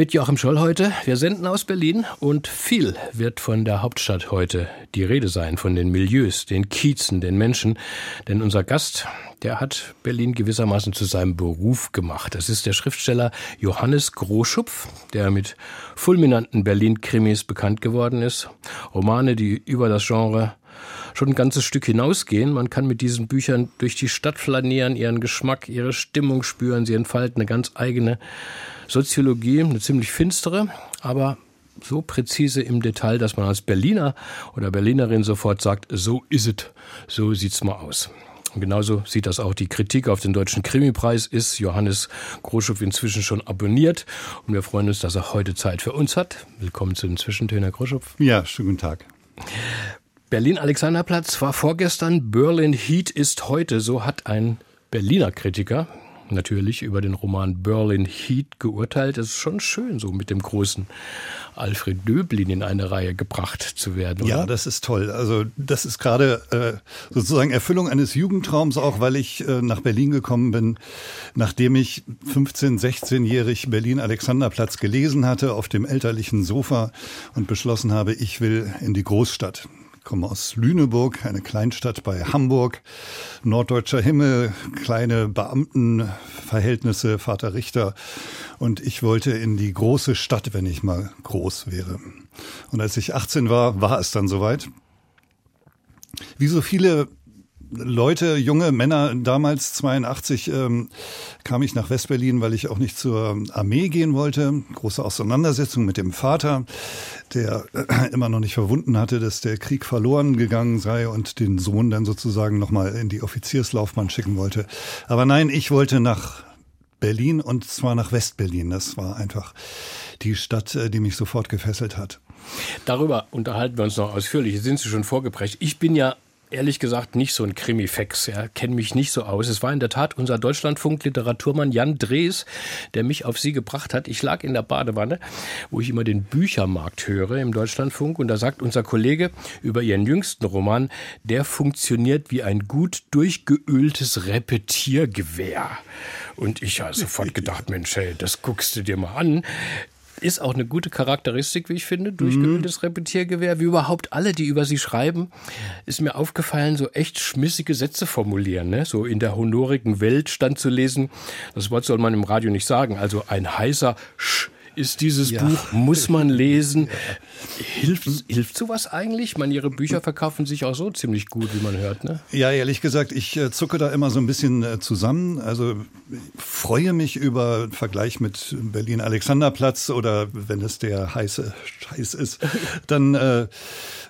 Mit Joachim Scholl heute. Wir senden aus Berlin und viel wird von der Hauptstadt heute die Rede sein, von den Milieus, den Kiezen, den Menschen. Denn unser Gast, der hat Berlin gewissermaßen zu seinem Beruf gemacht. Das ist der Schriftsteller Johannes Groschupf, der mit fulminanten Berlin-Krimis bekannt geworden ist. Romane, die über das Genre schon ein ganzes Stück hinausgehen. Man kann mit diesen Büchern durch die Stadt flanieren, ihren Geschmack, ihre Stimmung spüren. Sie entfalten eine ganz eigene Soziologie, eine ziemlich finstere, aber so präzise im Detail, dass man als Berliner oder Berlinerin sofort sagt, so ist es, so sieht's mal aus. Und genauso sieht das auch die Kritik auf den Deutschen Krimipreis ist. Johannes Groschow inzwischen schon abonniert. Und wir freuen uns, dass er heute Zeit für uns hat. Willkommen zu den Zwischentönen, Herr Groschow. Ja, schönen guten Tag. Berlin-Alexanderplatz war vorgestern, Berlin Heat ist heute. So hat ein Berliner Kritiker natürlich über den Roman Berlin Heat geurteilt. Es ist schon schön, so mit dem großen Alfred Döblin in eine Reihe gebracht zu werden. Oder? Ja, das ist toll. Also das ist gerade äh, sozusagen Erfüllung eines Jugendtraums auch, weil ich äh, nach Berlin gekommen bin, nachdem ich 15, 16-jährig Berlin Alexanderplatz gelesen hatte auf dem elterlichen Sofa und beschlossen habe, ich will in die Großstadt komme aus Lüneburg, eine Kleinstadt bei Hamburg. Norddeutscher Himmel, kleine Beamtenverhältnisse, Vater Richter. Und ich wollte in die große Stadt, wenn ich mal groß wäre. Und als ich 18 war, war es dann soweit. Wie so viele Leute, junge Männer, damals 82 ähm, kam ich nach Westberlin, weil ich auch nicht zur Armee gehen wollte. Große Auseinandersetzung mit dem Vater, der äh, immer noch nicht verwunden hatte, dass der Krieg verloren gegangen sei und den Sohn dann sozusagen nochmal in die Offizierslaufbahn schicken wollte. Aber nein, ich wollte nach Berlin und zwar nach Westberlin. Das war einfach die Stadt, äh, die mich sofort gefesselt hat. Darüber unterhalten wir uns noch ausführlich. Sind Sie schon vorgeprägt? Ich bin ja ehrlich gesagt nicht so ein Krimifex. Ja, kenne mich nicht so aus. Es war in der Tat unser Deutschlandfunk-Literaturmann Jan Drees, der mich auf Sie gebracht hat. Ich lag in der Badewanne, wo ich immer den Büchermarkt höre im Deutschlandfunk. Und da sagt unser Kollege über Ihren jüngsten Roman, der funktioniert wie ein gut durchgeöltes Repetiergewehr. Und ich habe sofort gedacht, Mensch, hey, das guckst du dir mal an. Ist auch eine gute Charakteristik, wie ich finde, durchgeöltes mhm. Repetiergewehr. Wie überhaupt alle, die über sie schreiben, ist mir aufgefallen, so echt schmissige Sätze formulieren. Ne? So in der honorigen Welt stand zu lesen, das Wort soll man im Radio nicht sagen, also ein heißer Sch ist dieses ja. Buch, muss man lesen. Ja. Hilft, hilft sowas eigentlich? Man, Ihre Bücher verkaufen sich auch so ziemlich gut, wie man hört, ne? Ja, ehrlich gesagt, ich äh, zucke da immer so ein bisschen äh, zusammen. Also freue mich über Vergleich mit Berlin-Alexanderplatz oder wenn es der heiße Scheiß ist, dann äh,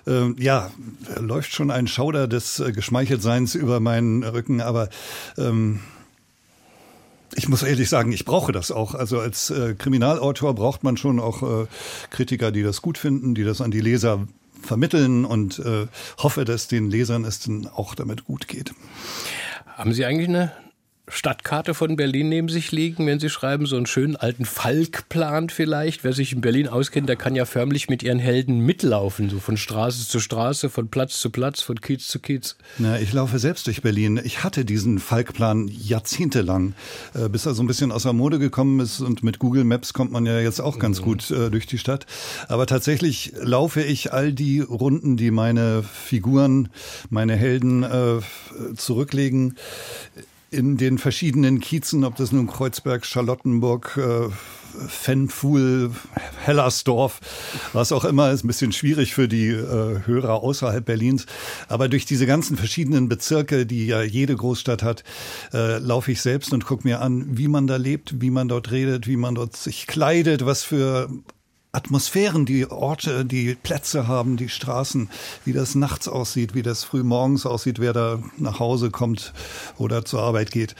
äh, ja, läuft schon ein Schauder des Geschmeicheltseins über meinen Rücken, aber ähm, ich muss ehrlich sagen, ich brauche das auch. Also als äh, Kriminalautor braucht man schon auch äh, Kritiker, die das gut finden, die das an die Leser vermitteln und äh, hoffe, dass den Lesern es dann auch damit gut geht. Haben Sie eigentlich eine Stadtkarte von Berlin neben sich liegen, wenn Sie schreiben, so einen schönen alten Falkplan vielleicht. Wer sich in Berlin auskennt, der kann ja förmlich mit ihren Helden mitlaufen, so von Straße zu Straße, von Platz zu Platz, von Kiez zu Kiez. Na, ich laufe selbst durch Berlin. Ich hatte diesen Falkplan jahrzehntelang, äh, bis er so ein bisschen aus der Mode gekommen ist und mit Google Maps kommt man ja jetzt auch ganz mhm. gut äh, durch die Stadt. Aber tatsächlich laufe ich all die Runden, die meine Figuren, meine Helden äh, zurücklegen, in den verschiedenen Kiezen, ob das nun Kreuzberg, Charlottenburg, äh, Fenfuhl, Hellersdorf, was auch immer, ist ein bisschen schwierig für die äh, Hörer außerhalb Berlins. Aber durch diese ganzen verschiedenen Bezirke, die ja jede Großstadt hat, äh, laufe ich selbst und gucke mir an, wie man da lebt, wie man dort redet, wie man dort sich kleidet, was für Atmosphären, die Orte, die Plätze haben, die Straßen, wie das nachts aussieht, wie das früh morgens aussieht, wer da nach Hause kommt oder zur Arbeit geht.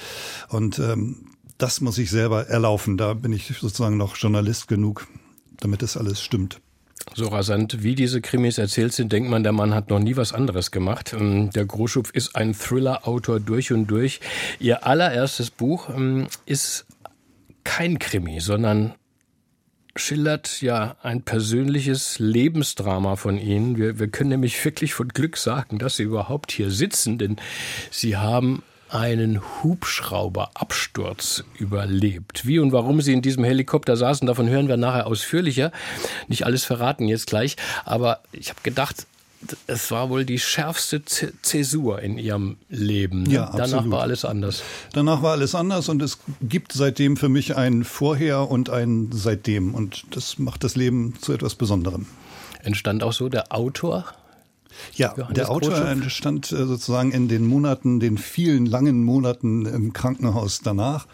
Und ähm, das muss ich selber erlaufen. Da bin ich sozusagen noch Journalist genug, damit es alles stimmt. So rasant wie diese Krimis erzählt sind, denkt man, der Mann hat noch nie was anderes gemacht. Ähm, der Groschupf ist ein Thriller-Autor durch und durch. Ihr allererstes Buch ähm, ist kein Krimi, sondern schildert ja ein persönliches Lebensdrama von Ihnen. Wir, wir können nämlich wirklich von Glück sagen, dass Sie überhaupt hier sitzen, denn Sie haben einen Hubschrauberabsturz überlebt. Wie und warum sie in diesem Helikopter saßen, davon hören wir nachher ausführlicher. Nicht alles verraten jetzt gleich, aber ich habe gedacht, es war wohl die schärfste Zäsur in ihrem Leben. Ne? Ja, absolut. Danach war alles anders. Danach war alles anders und es gibt seitdem für mich ein Vorher und ein Seitdem. Und das macht das Leben zu etwas Besonderem. Entstand auch so der Autor ja, Johannes der Autor Groschupf. entstand äh, sozusagen in den Monaten, den vielen langen Monaten im Krankenhaus danach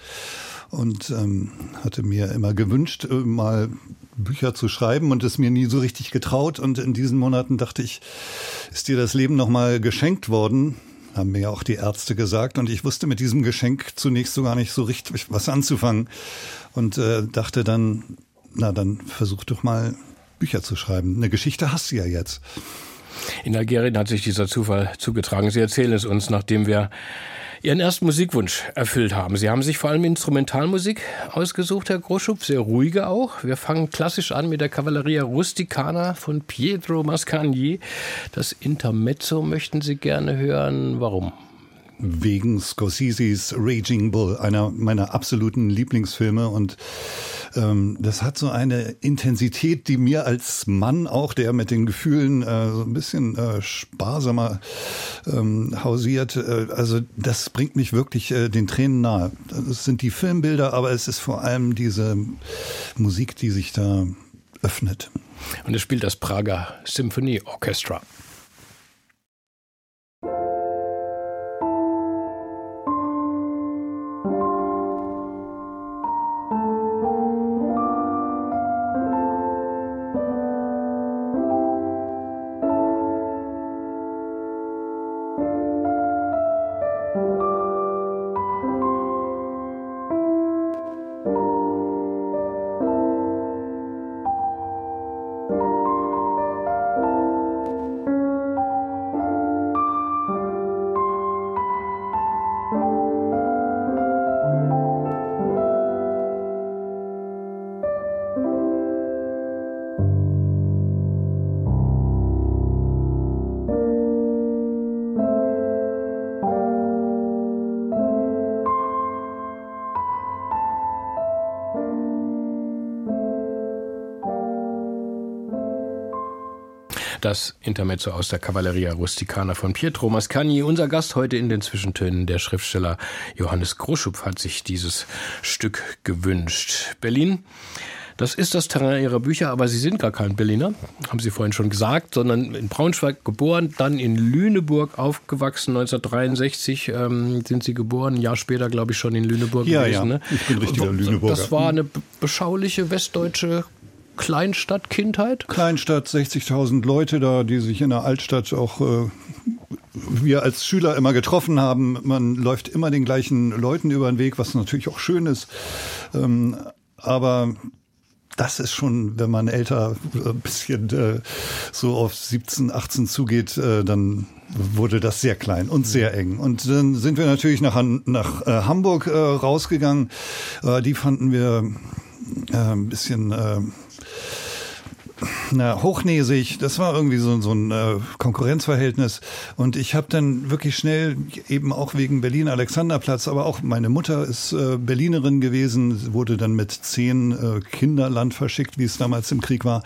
und ähm, hatte mir immer gewünscht, äh, mal Bücher zu schreiben und es mir nie so richtig getraut. Und in diesen Monaten dachte ich, ist dir das Leben nochmal geschenkt worden? Haben mir ja auch die Ärzte gesagt. Und ich wusste mit diesem Geschenk zunächst so gar nicht so richtig was anzufangen. Und äh, dachte dann, na dann versuch doch mal Bücher zu schreiben. Eine Geschichte hast du ja jetzt. In Algerien hat sich dieser Zufall zugetragen. Sie erzählen es uns, nachdem wir Ihren ersten Musikwunsch erfüllt haben. Sie haben sich vor allem Instrumentalmusik ausgesucht, Herr Groschupf, sehr ruhige auch. Wir fangen klassisch an mit der Cavalleria Rusticana von Pietro Mascagni. Das Intermezzo möchten Sie gerne hören. Warum? Wegen Scorseses Raging Bull, einer meiner absoluten Lieblingsfilme und ähm, das hat so eine Intensität, die mir als Mann auch, der mit den Gefühlen äh, so ein bisschen äh, sparsamer ähm, hausiert, äh, also das bringt mich wirklich äh, den Tränen nahe. Das sind die Filmbilder, aber es ist vor allem diese Musik, die sich da öffnet. Und es spielt das Prager Symphony Das Intermezzo aus der Cavalleria Rusticana von Pietro Mascagni. Unser Gast heute in den Zwischentönen, der Schriftsteller Johannes Groschupf, hat sich dieses Stück gewünscht. Berlin. Das ist das Terrain Ihrer Bücher, aber Sie sind gar kein Berliner, haben Sie vorhin schon gesagt, sondern in Braunschweig geboren, dann in Lüneburg aufgewachsen. 1963 ähm, sind Sie geboren, ein Jahr später, glaube ich, schon in Lüneburg ja, gewesen. Ja, ne? ich bin richtiger Lüneburger. Das war eine beschauliche westdeutsche Kleinstadt-Kindheit? Kleinstadt, 60.000 Leute da, die sich in der Altstadt auch äh, wir als Schüler immer getroffen haben. Man läuft immer den gleichen Leuten über den Weg, was natürlich auch schön ist. Ähm, aber das ist schon, wenn man älter ein bisschen äh, so auf 17, 18 zugeht, äh, dann wurde das sehr klein und sehr eng. Und dann sind wir natürlich nach, nach äh, Hamburg äh, rausgegangen. Äh, die fanden wir äh, ein bisschen äh, na, hochnäsig. Das war irgendwie so, so ein äh, Konkurrenzverhältnis. Und ich habe dann wirklich schnell, eben auch wegen Berlin-Alexanderplatz, aber auch meine Mutter ist äh, Berlinerin gewesen, wurde dann mit zehn äh, Kinderland verschickt, wie es damals im Krieg war.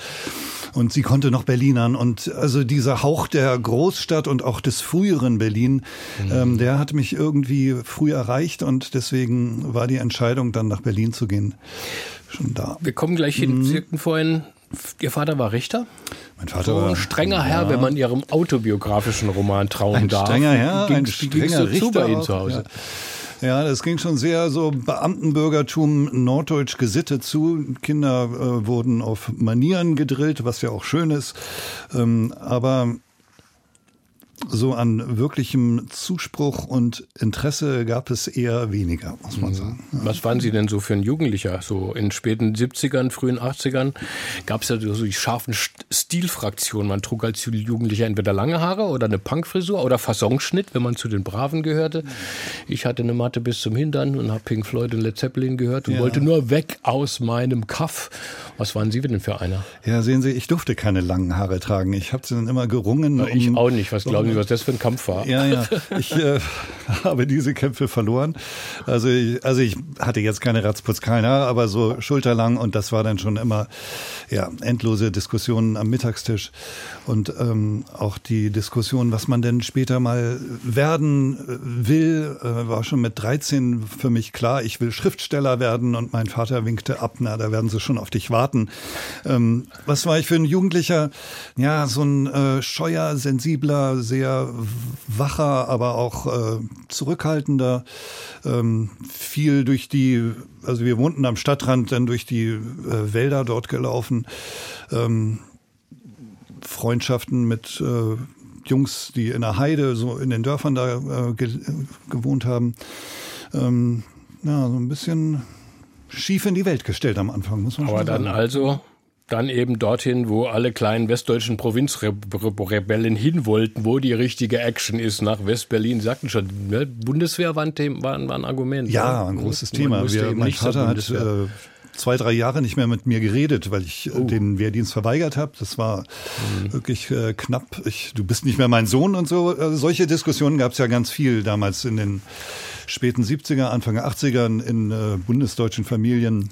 Und sie konnte noch Berlinern. Und also dieser Hauch der Großstadt und auch des früheren Berlin, mhm. ähm, der hat mich irgendwie früh erreicht. Und deswegen war die Entscheidung, dann nach Berlin zu gehen, schon da. Wir kommen gleich hin. Mhm. Sie vorhin, Ihr Vater war Richter? Mein Vater so ein war ein strenger Herr, wenn man Ihrem autobiografischen Roman trauen ein darf. Ein strenger Herr, ein strenger so Richter zu bei Ihnen zu Hause. Ja. ja. das ging schon sehr so Beamtenbürgertum norddeutsch gesittet zu. Kinder äh, wurden auf Manieren gedrillt, was ja auch schön ist. Ähm, aber so an wirklichem Zuspruch und Interesse gab es eher weniger, muss man mhm. sagen. Ja. Was waren Sie denn so für ein Jugendlicher? So in späten 70ern, frühen 80ern gab es ja so die scharfen Stilfraktionen. Man trug als Jugendlicher entweder lange Haare oder eine Punkfrisur oder Fassonschnitt, wenn man zu den Braven gehörte. Ich hatte eine Matte bis zum Hintern und habe Pink Floyd und Led Zeppelin gehört und ja. wollte nur weg aus meinem Kaff. Was waren Sie denn für einer? Ja, sehen Sie, ich durfte keine langen Haare tragen. Ich habe sie dann immer gerungen. Na, ich um, auch nicht. Was glauben Sie, was das für ein Kampf war? Ja, ja. Ich äh, habe diese Kämpfe verloren. Also ich, also ich hatte jetzt keine Ratzputzkeiner, aber so schulterlang und das war dann schon immer ja endlose Diskussionen am Mittagstisch und ähm, auch die Diskussion, was man denn später mal werden äh, will, äh, war schon mit 13 für mich klar. Ich will Schriftsteller werden und mein Vater winkte ab. Na, da werden sie schon auf dich warten. Ähm, was war ich für ein Jugendlicher? Ja, so ein äh, scheuer, sensibler, sehr wacher, aber auch äh, zurückhaltender. Ähm, viel durch die, also wir wohnten am Stadtrand, dann durch die äh, Wälder dort gelaufen. Ähm, Freundschaften mit äh, Jungs, die in der Heide, so in den Dörfern da äh, ge gewohnt haben. Ähm, ja, so ein bisschen schief in die Welt gestellt am Anfang, muss man Aber schon sagen. Aber dann also dann eben dorthin, wo alle kleinen westdeutschen Provinzrebellen hin wollten, wo die richtige Action ist, nach Westberlin. Sie sagten schon, ne? Bundeswehr war ein, Thema, war, war ein Argument. Ja, ein großes Thema. Wir, mein Vater hat äh, zwei, drei Jahre nicht mehr mit mir geredet, weil ich äh, oh. den Wehrdienst verweigert habe. Das war mhm. wirklich äh, knapp. Ich, du bist nicht mehr mein Sohn und so. Also solche Diskussionen gab es ja ganz viel damals in den späten 70er, Anfang 80ern in äh, bundesdeutschen Familien.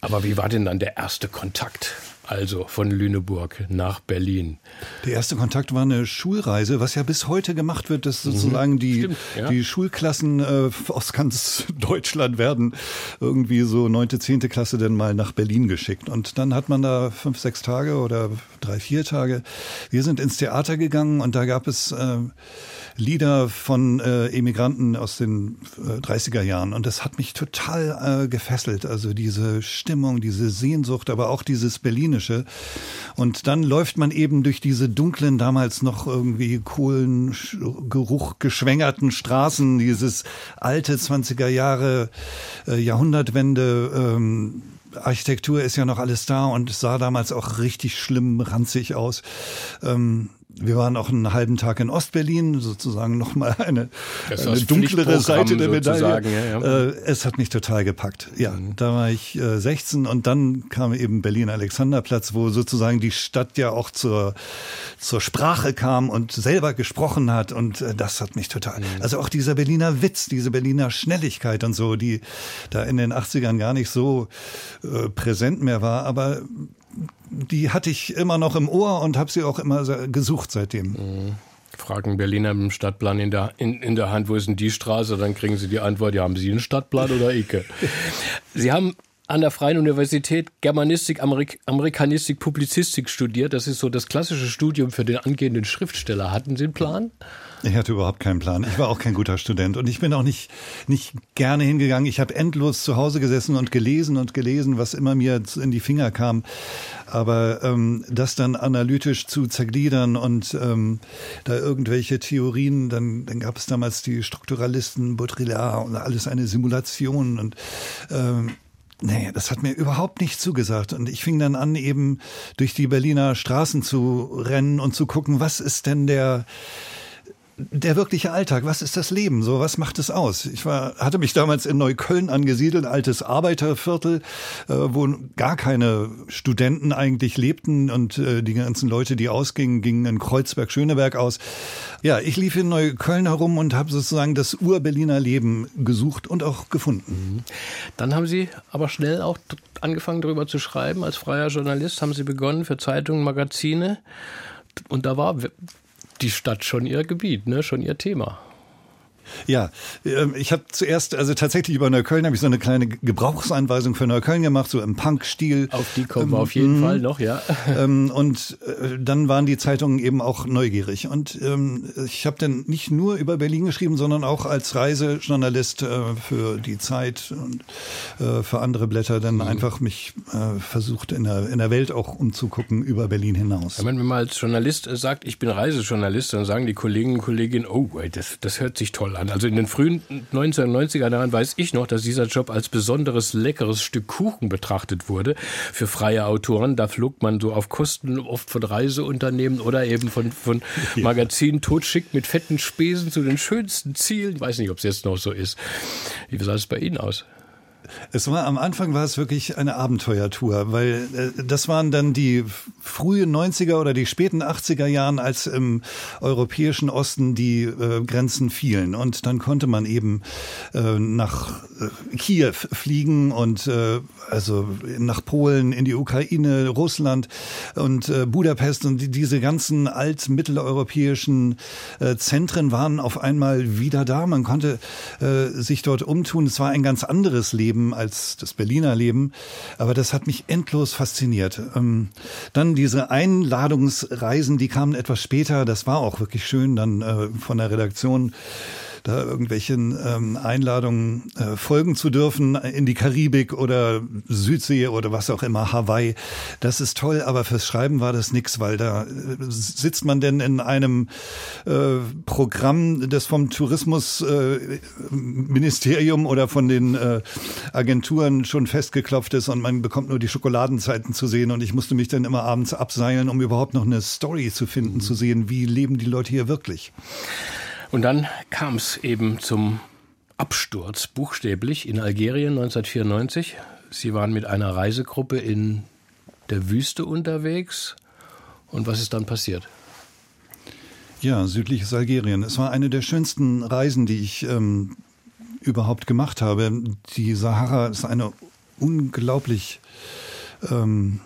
Aber wie war denn dann der erste Kontakt? Also von Lüneburg nach Berlin. Der erste Kontakt war eine Schulreise, was ja bis heute gemacht wird, dass mhm. sozusagen die, Stimmt, ja. die Schulklassen äh, aus ganz Deutschland werden irgendwie so neunte, zehnte Klasse dann mal nach Berlin geschickt. Und dann hat man da fünf, sechs Tage oder drei, vier Tage. Wir sind ins Theater gegangen und da gab es äh, Lieder von äh, Emigranten aus den äh, 30er Jahren. Und das hat mich total äh, gefesselt. Also diese Stimmung, diese Sehnsucht, aber auch dieses Berlinische. Und dann läuft man eben durch diese dunklen, damals noch irgendwie Kohlengeruch geschwängerten Straßen, dieses alte 20er Jahre, äh, Jahrhundertwende, ähm, Architektur ist ja noch alles da und sah damals auch richtig schlimm ranzig aus. Ähm, wir waren auch einen halben Tag in Ostberlin, sozusagen nochmal eine, eine dunklere Seite der Medaille. Ja, ja. Äh, es hat mich total gepackt. Ja, mhm. da war ich äh, 16 und dann kam eben Berlin-Alexanderplatz, wo sozusagen die Stadt ja auch zur, zur Sprache kam und selber gesprochen hat und äh, das hat mich total. Mhm. Also auch dieser Berliner Witz, diese Berliner Schnelligkeit und so, die da in den 80ern gar nicht so äh, präsent mehr war, aber die hatte ich immer noch im Ohr und habe sie auch immer gesucht seitdem. Mhm. Fragen Berliner mit dem Stadtplan in der, in, in der Hand, wo ist denn die Straße? Dann kriegen sie die Antwort, ja, haben Sie einen Stadtplan oder Icke? Sie haben an der Freien Universität Germanistik, Amerik Amerikanistik, Publizistik studiert. Das ist so das klassische Studium für den angehenden Schriftsteller. Hatten Sie einen Plan? Ich hatte überhaupt keinen Plan. Ich war auch kein guter Student und ich bin auch nicht, nicht gerne hingegangen. Ich habe endlos zu Hause gesessen und gelesen und gelesen, was immer mir in die Finger kam. Aber ähm, das dann analytisch zu zergliedern und ähm, da irgendwelche Theorien, dann, dann gab es damals die Strukturalisten, Baudrillard und alles eine Simulation und ähm, Nee, das hat mir überhaupt nicht zugesagt. Und ich fing dann an, eben durch die Berliner Straßen zu rennen und zu gucken, was ist denn der, der wirkliche Alltag, was ist das Leben? So, was macht es aus? Ich war, hatte mich damals in Neukölln angesiedelt, altes Arbeiterviertel, äh, wo gar keine Studenten eigentlich lebten und äh, die ganzen Leute, die ausgingen, gingen in Kreuzberg, Schöneberg aus. Ja, ich lief in Neukölln herum und habe sozusagen das Ur-Berliner Leben gesucht und auch gefunden. Mhm. Dann haben Sie aber schnell auch angefangen, darüber zu schreiben. Als freier Journalist haben Sie begonnen für Zeitungen, Magazine. Und da war die Stadt schon ihr Gebiet, ne? schon ihr Thema. Ja, ähm, ich habe zuerst, also tatsächlich über Neukölln habe ich so eine kleine Gebrauchsanweisung für Neukölln gemacht, so im Punk-Stil. Auf die kommen wir auf jeden ähm, Fall noch, ja. Ähm, und äh, dann waren die Zeitungen eben auch neugierig. Und ich habe dann nicht nur über Berlin geschrieben, sondern auch als Reisejournalist äh, für die Zeit und äh, für andere Blätter dann mhm. einfach mich versucht in der, in der Welt auch umzugucken über Berlin hinaus. Ja, wenn man mal als Journalist sagt, ich bin Reisejournalist, dann sagen die Kolleginnen und Kollegen, oh, das, das hört sich toll an. Also in den frühen 1990er Jahren weiß ich noch, dass dieser Job als besonderes leckeres Stück Kuchen betrachtet wurde für freie Autoren. Da flog man so auf Kosten oft von Reiseunternehmen oder eben von, von Magazinen totschick mit fetten Spesen zu den schönsten Zielen. Ich weiß nicht, ob es jetzt noch so ist. Wie sah es bei Ihnen aus? Es war am Anfang war es wirklich eine Abenteuertour, weil äh, das waren dann die frühen 90er oder die späten 80er Jahren, als im europäischen Osten die äh, Grenzen fielen. Und dann konnte man eben äh, nach äh, Kiew fliegen und äh, also nach Polen, in die Ukraine, Russland und äh, Budapest und die, diese ganzen altmitteleuropäischen äh, Zentren waren auf einmal wieder da. Man konnte äh, sich dort umtun. Es war ein ganz anderes Leben als das Berliner Leben, aber das hat mich endlos fasziniert. Ähm, dann diese Einladungsreisen, die kamen etwas später. Das war auch wirklich schön, dann äh, von der Redaktion da irgendwelchen ähm, Einladungen äh, folgen zu dürfen in die Karibik oder Südsee oder was auch immer, Hawaii. Das ist toll, aber fürs Schreiben war das nix, weil da äh, sitzt man denn in einem äh, Programm, das vom Tourismusministerium äh, oder von den äh, Agenturen schon festgeklopft ist und man bekommt nur die Schokoladenzeiten zu sehen und ich musste mich dann immer abends abseilen, um überhaupt noch eine Story zu finden, mhm. zu sehen, wie leben die Leute hier wirklich. Und dann kam es eben zum Absturz, buchstäblich, in Algerien 1994. Sie waren mit einer Reisegruppe in der Wüste unterwegs. Und was ist dann passiert? Ja, südliches Algerien. Es war eine der schönsten Reisen, die ich ähm, überhaupt gemacht habe. Die Sahara ist eine unglaublich ähm,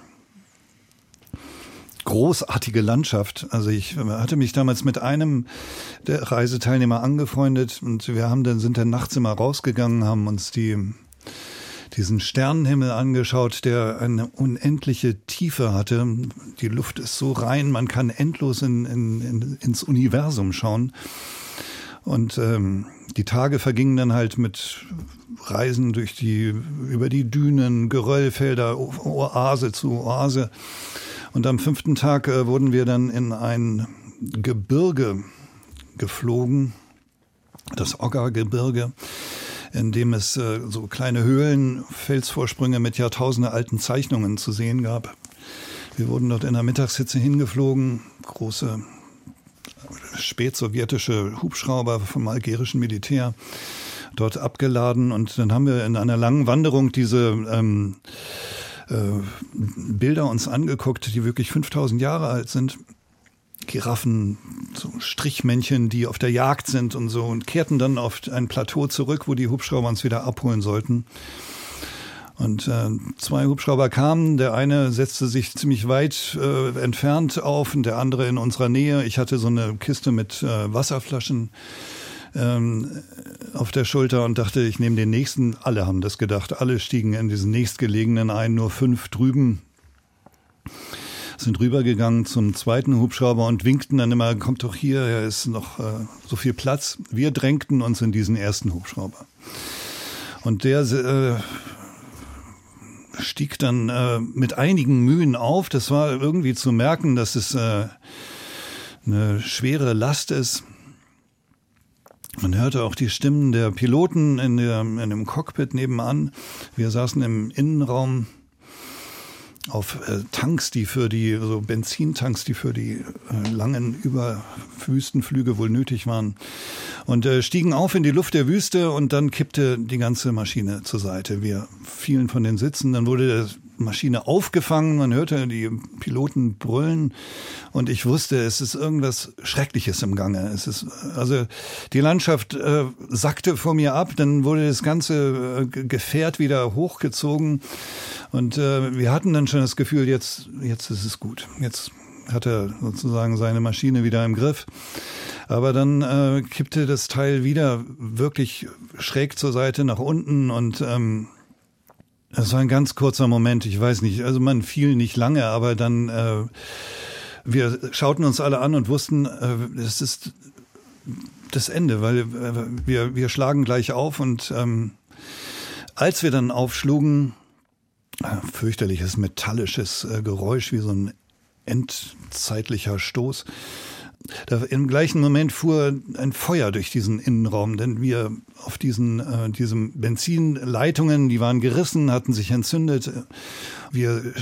großartige Landschaft. Also ich hatte mich damals mit einem der Reiseteilnehmer angefreundet und wir haben dann sind dann nachts immer rausgegangen, haben uns die diesen Sternenhimmel angeschaut, der eine unendliche Tiefe hatte. Die Luft ist so rein, man kann endlos in, in, in, ins Universum schauen. Und ähm, die Tage vergingen dann halt mit Reisen durch die, über die Dünen, Geröllfelder, Oase zu Oase. Und am fünften Tag äh, wurden wir dann in ein Gebirge geflogen, das Ogga-Gebirge, in dem es äh, so kleine Höhlen, Felsvorsprünge mit jahrtausendealten Zeichnungen zu sehen gab. Wir wurden dort in der Mittagshitze hingeflogen, große spätsowjetische Hubschrauber vom algerischen Militär dort abgeladen und dann haben wir in einer langen Wanderung diese ähm, äh, Bilder uns angeguckt, die wirklich 5000 Jahre alt sind. Giraffen, so Strichmännchen, die auf der Jagd sind und so und kehrten dann auf ein Plateau zurück, wo die Hubschrauber uns wieder abholen sollten. Und äh, zwei Hubschrauber kamen, der eine setzte sich ziemlich weit äh, entfernt auf und der andere in unserer Nähe. Ich hatte so eine Kiste mit äh, Wasserflaschen ähm, auf der Schulter und dachte, ich nehme den nächsten. Alle haben das gedacht. Alle stiegen in diesen nächstgelegenen ein, nur fünf drüben sind rübergegangen zum zweiten Hubschrauber und winkten dann immer, kommt doch hier, er ist noch äh, so viel Platz. Wir drängten uns in diesen ersten Hubschrauber. Und der äh, stieg dann äh, mit einigen Mühen auf. Das war irgendwie zu merken, dass es äh, eine schwere Last ist. Man hörte auch die Stimmen der Piloten in, der, in dem Cockpit nebenan. Wir saßen im Innenraum auf äh, Tanks, die für die, so Benzintanks, die für die äh, langen Überwüstenflüge wohl nötig waren. Und äh, stiegen auf in die Luft der Wüste und dann kippte die ganze Maschine zur Seite. Wir fielen von den Sitzen, dann wurde Maschine aufgefangen, man hörte die Piloten brüllen. Und ich wusste, es ist irgendwas Schreckliches im Gange. Es ist also die Landschaft äh, sackte vor mir ab, dann wurde das ganze äh, Gefährt wieder hochgezogen. Und äh, wir hatten dann schon das Gefühl, jetzt jetzt ist es gut, jetzt hat er sozusagen seine Maschine wieder im Griff. Aber dann äh, kippte das Teil wieder wirklich schräg zur Seite nach unten. Und ähm, es war ein ganz kurzer Moment, ich weiß nicht, also man fiel nicht lange, aber dann äh, wir schauten uns alle an und wussten, äh, es ist das Ende, weil äh, wir, wir schlagen gleich auf und ähm, als wir dann aufschlugen, äh, fürchterliches metallisches äh, Geräusch wie so ein endzeitlicher Stoß. Da, Im gleichen Moment fuhr ein Feuer durch diesen Innenraum, denn wir auf diesen äh, diesem Benzinleitungen, die waren gerissen, hatten sich entzündet. Wir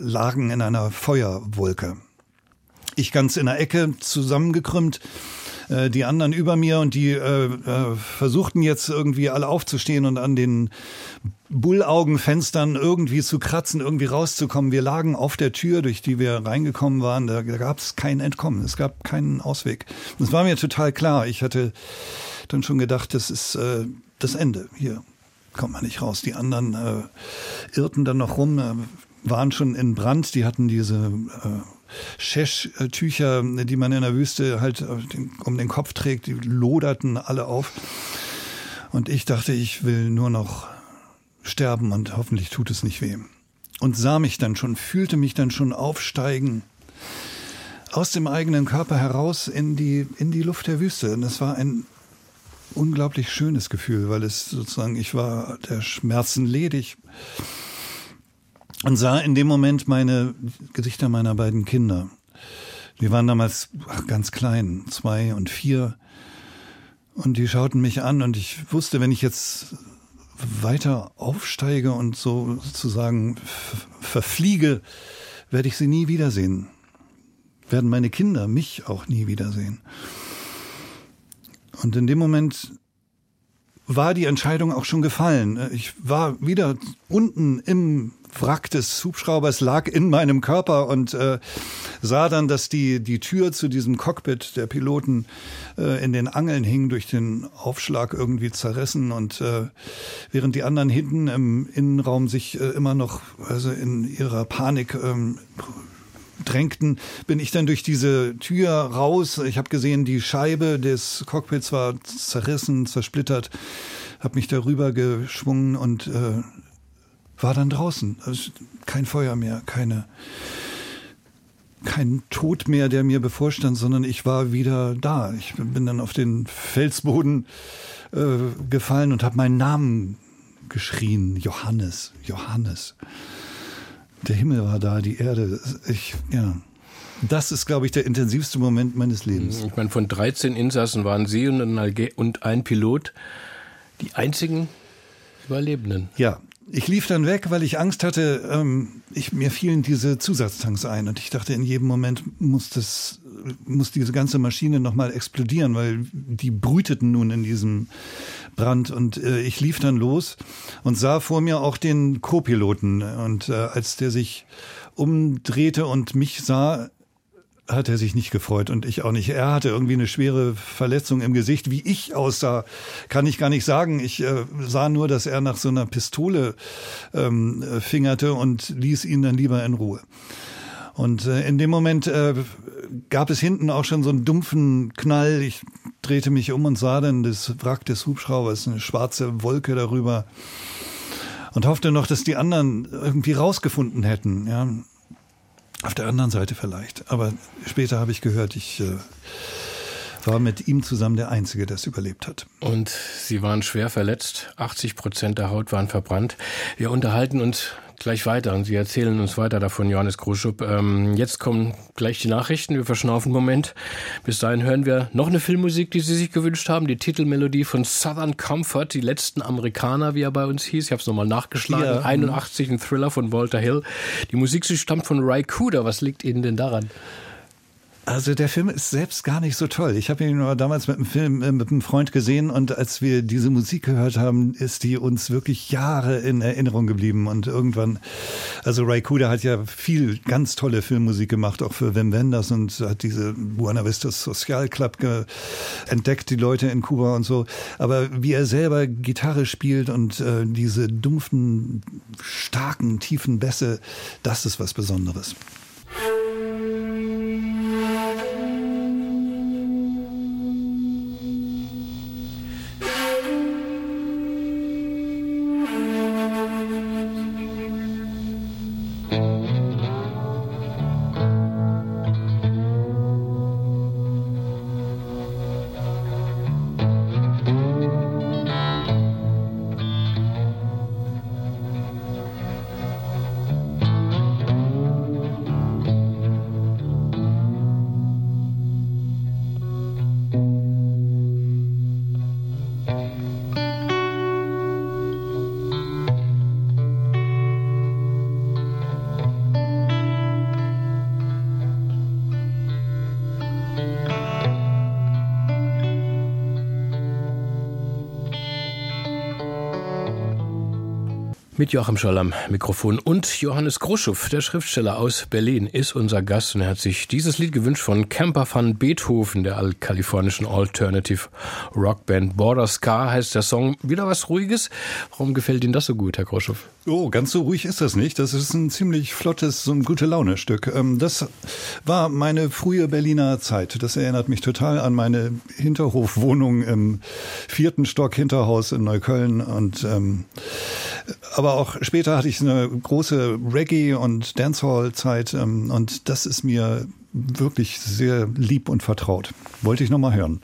lagen in einer Feuerwolke. Ich ganz in der Ecke zusammengekrümmt, äh, die anderen über mir und die äh, äh, versuchten jetzt irgendwie alle aufzustehen und an den Bullaugenfenstern irgendwie zu kratzen, irgendwie rauszukommen. Wir lagen auf der Tür, durch die wir reingekommen waren. Da, da gab es kein Entkommen. Es gab keinen Ausweg. Das war mir total klar. Ich hatte dann schon gedacht, das ist äh, das Ende. Hier kommt man nicht raus. Die anderen äh, irrten dann noch rum, äh, waren schon in Brand. Die hatten diese äh, Schesch-Tücher, die man in der Wüste halt um den Kopf trägt, die loderten alle auf. Und ich dachte, ich will nur noch sterben und hoffentlich tut es nicht weh. Und sah mich dann schon, fühlte mich dann schon aufsteigen aus dem eigenen Körper heraus in die, in die Luft der Wüste. Und es war ein unglaublich schönes Gefühl, weil es sozusagen, ich war der Schmerzen ledig und sah in dem Moment meine Gesichter meiner beiden Kinder. Die waren damals ach, ganz klein, zwei und vier. Und die schauten mich an und ich wusste, wenn ich jetzt weiter aufsteige und so sozusagen verfliege, werde ich sie nie wiedersehen. Werden meine Kinder mich auch nie wiedersehen. Und in dem Moment war die Entscheidung auch schon gefallen. Ich war wieder unten im Wrack des Hubschraubers lag in meinem Körper und äh, sah dann, dass die, die Tür zu diesem Cockpit der Piloten äh, in den Angeln hing, durch den Aufschlag irgendwie zerrissen und äh, während die anderen hinten im Innenraum sich äh, immer noch also in ihrer Panik ähm, drängten, bin ich dann durch diese Tür raus. Ich habe gesehen, die Scheibe des Cockpits war zerrissen, zersplittert, habe mich darüber geschwungen und äh, war dann draußen. Also kein Feuer mehr, keine, kein Tod mehr, der mir bevorstand, sondern ich war wieder da. Ich bin dann auf den Felsboden äh, gefallen und habe meinen Namen geschrien. Johannes, Johannes. Der Himmel war da, die Erde. Ich, ja. Das ist, glaube ich, der intensivste Moment meines Lebens. Ich meine, von 13 Insassen waren Sie und ein Pilot die einzigen Überlebenden. Ja, ich lief dann weg, weil ich Angst hatte, ähm, ich, mir fielen diese Zusatztanks ein. Und ich dachte, in jedem Moment muss das, muss diese ganze Maschine nochmal explodieren, weil die brüteten nun in diesem Brand. Und äh, ich lief dann los und sah vor mir auch den Co-Piloten. Und äh, als der sich umdrehte und mich sah, hat er sich nicht gefreut und ich auch nicht. Er hatte irgendwie eine schwere Verletzung im Gesicht. Wie ich aussah, kann ich gar nicht sagen. Ich äh, sah nur, dass er nach so einer Pistole ähm, fingerte und ließ ihn dann lieber in Ruhe. Und äh, in dem Moment äh, gab es hinten auch schon so einen dumpfen Knall. Ich drehte mich um und sah dann das Wrack des Hubschraubers, eine schwarze Wolke darüber und hoffte noch, dass die anderen irgendwie rausgefunden hätten. Ja. Auf der anderen Seite vielleicht. Aber später habe ich gehört, ich äh, war mit ihm zusammen der Einzige, der es überlebt hat. Und Sie waren schwer verletzt. 80 Prozent der Haut waren verbrannt. Wir unterhalten uns gleich weiter und Sie erzählen uns weiter davon, Johannes Gruschub. Ähm, jetzt kommen gleich die Nachrichten. Wir verschnaufen einen Moment. Bis dahin hören wir noch eine Filmmusik, die Sie sich gewünscht haben. Die Titelmelodie von Southern Comfort, die letzten Amerikaner, wie er bei uns hieß. Ich habe es nochmal nachgeschlagen. Ja. 81, ein Thriller von Walter Hill. Die Musik sie stammt von Ray Cooder. Was liegt Ihnen denn daran? Also der Film ist selbst gar nicht so toll. Ich habe ihn damals mit einem Film äh, mit einem Freund gesehen und als wir diese Musik gehört haben, ist die uns wirklich Jahre in Erinnerung geblieben und irgendwann, also Ray Kuda hat ja viel ganz tolle Filmmusik gemacht, auch für Wim Wenders und hat diese Buena Vista Social Club entdeckt, die Leute in Kuba und so. Aber wie er selber Gitarre spielt und äh, diese dumpfen, starken, tiefen Bässe, das ist was Besonderes. Mit Joachim Scholl am Mikrofon und Johannes Groschow, der Schriftsteller aus Berlin, ist unser Gast und er hat sich dieses Lied gewünscht von Camper van Beethoven, der kalifornischen Alternative Rockband Border Scar heißt der Song. Wieder was Ruhiges. Warum gefällt Ihnen das so gut, Herr Groschow? Oh, ganz so ruhig ist das nicht. Das ist ein ziemlich flottes, so ein gute Laune-Stück. Ähm, das war meine frühe Berliner Zeit. Das erinnert mich total an meine Hinterhofwohnung im vierten Stock Hinterhaus in Neukölln und ähm, aber auch später hatte ich eine große Reggae- und Dancehall-Zeit ähm, und das ist mir wirklich sehr lieb und vertraut. Wollte ich nochmal hören.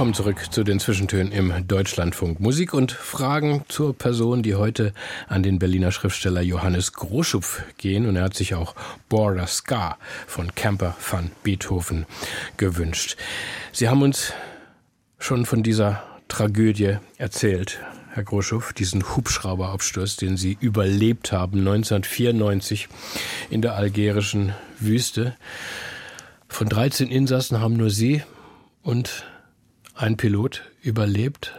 Willkommen zurück zu den Zwischentönen im Deutschlandfunk. Musik und Fragen zur Person, die heute an den Berliner Schriftsteller Johannes Groschupf gehen. Und er hat sich auch Border Scar von Camper van Beethoven gewünscht. Sie haben uns schon von dieser Tragödie erzählt, Herr Groschupf, diesen Hubschrauberabsturz, den Sie überlebt haben 1994 in der algerischen Wüste. Von 13 Insassen haben nur Sie und ein Pilot überlebt.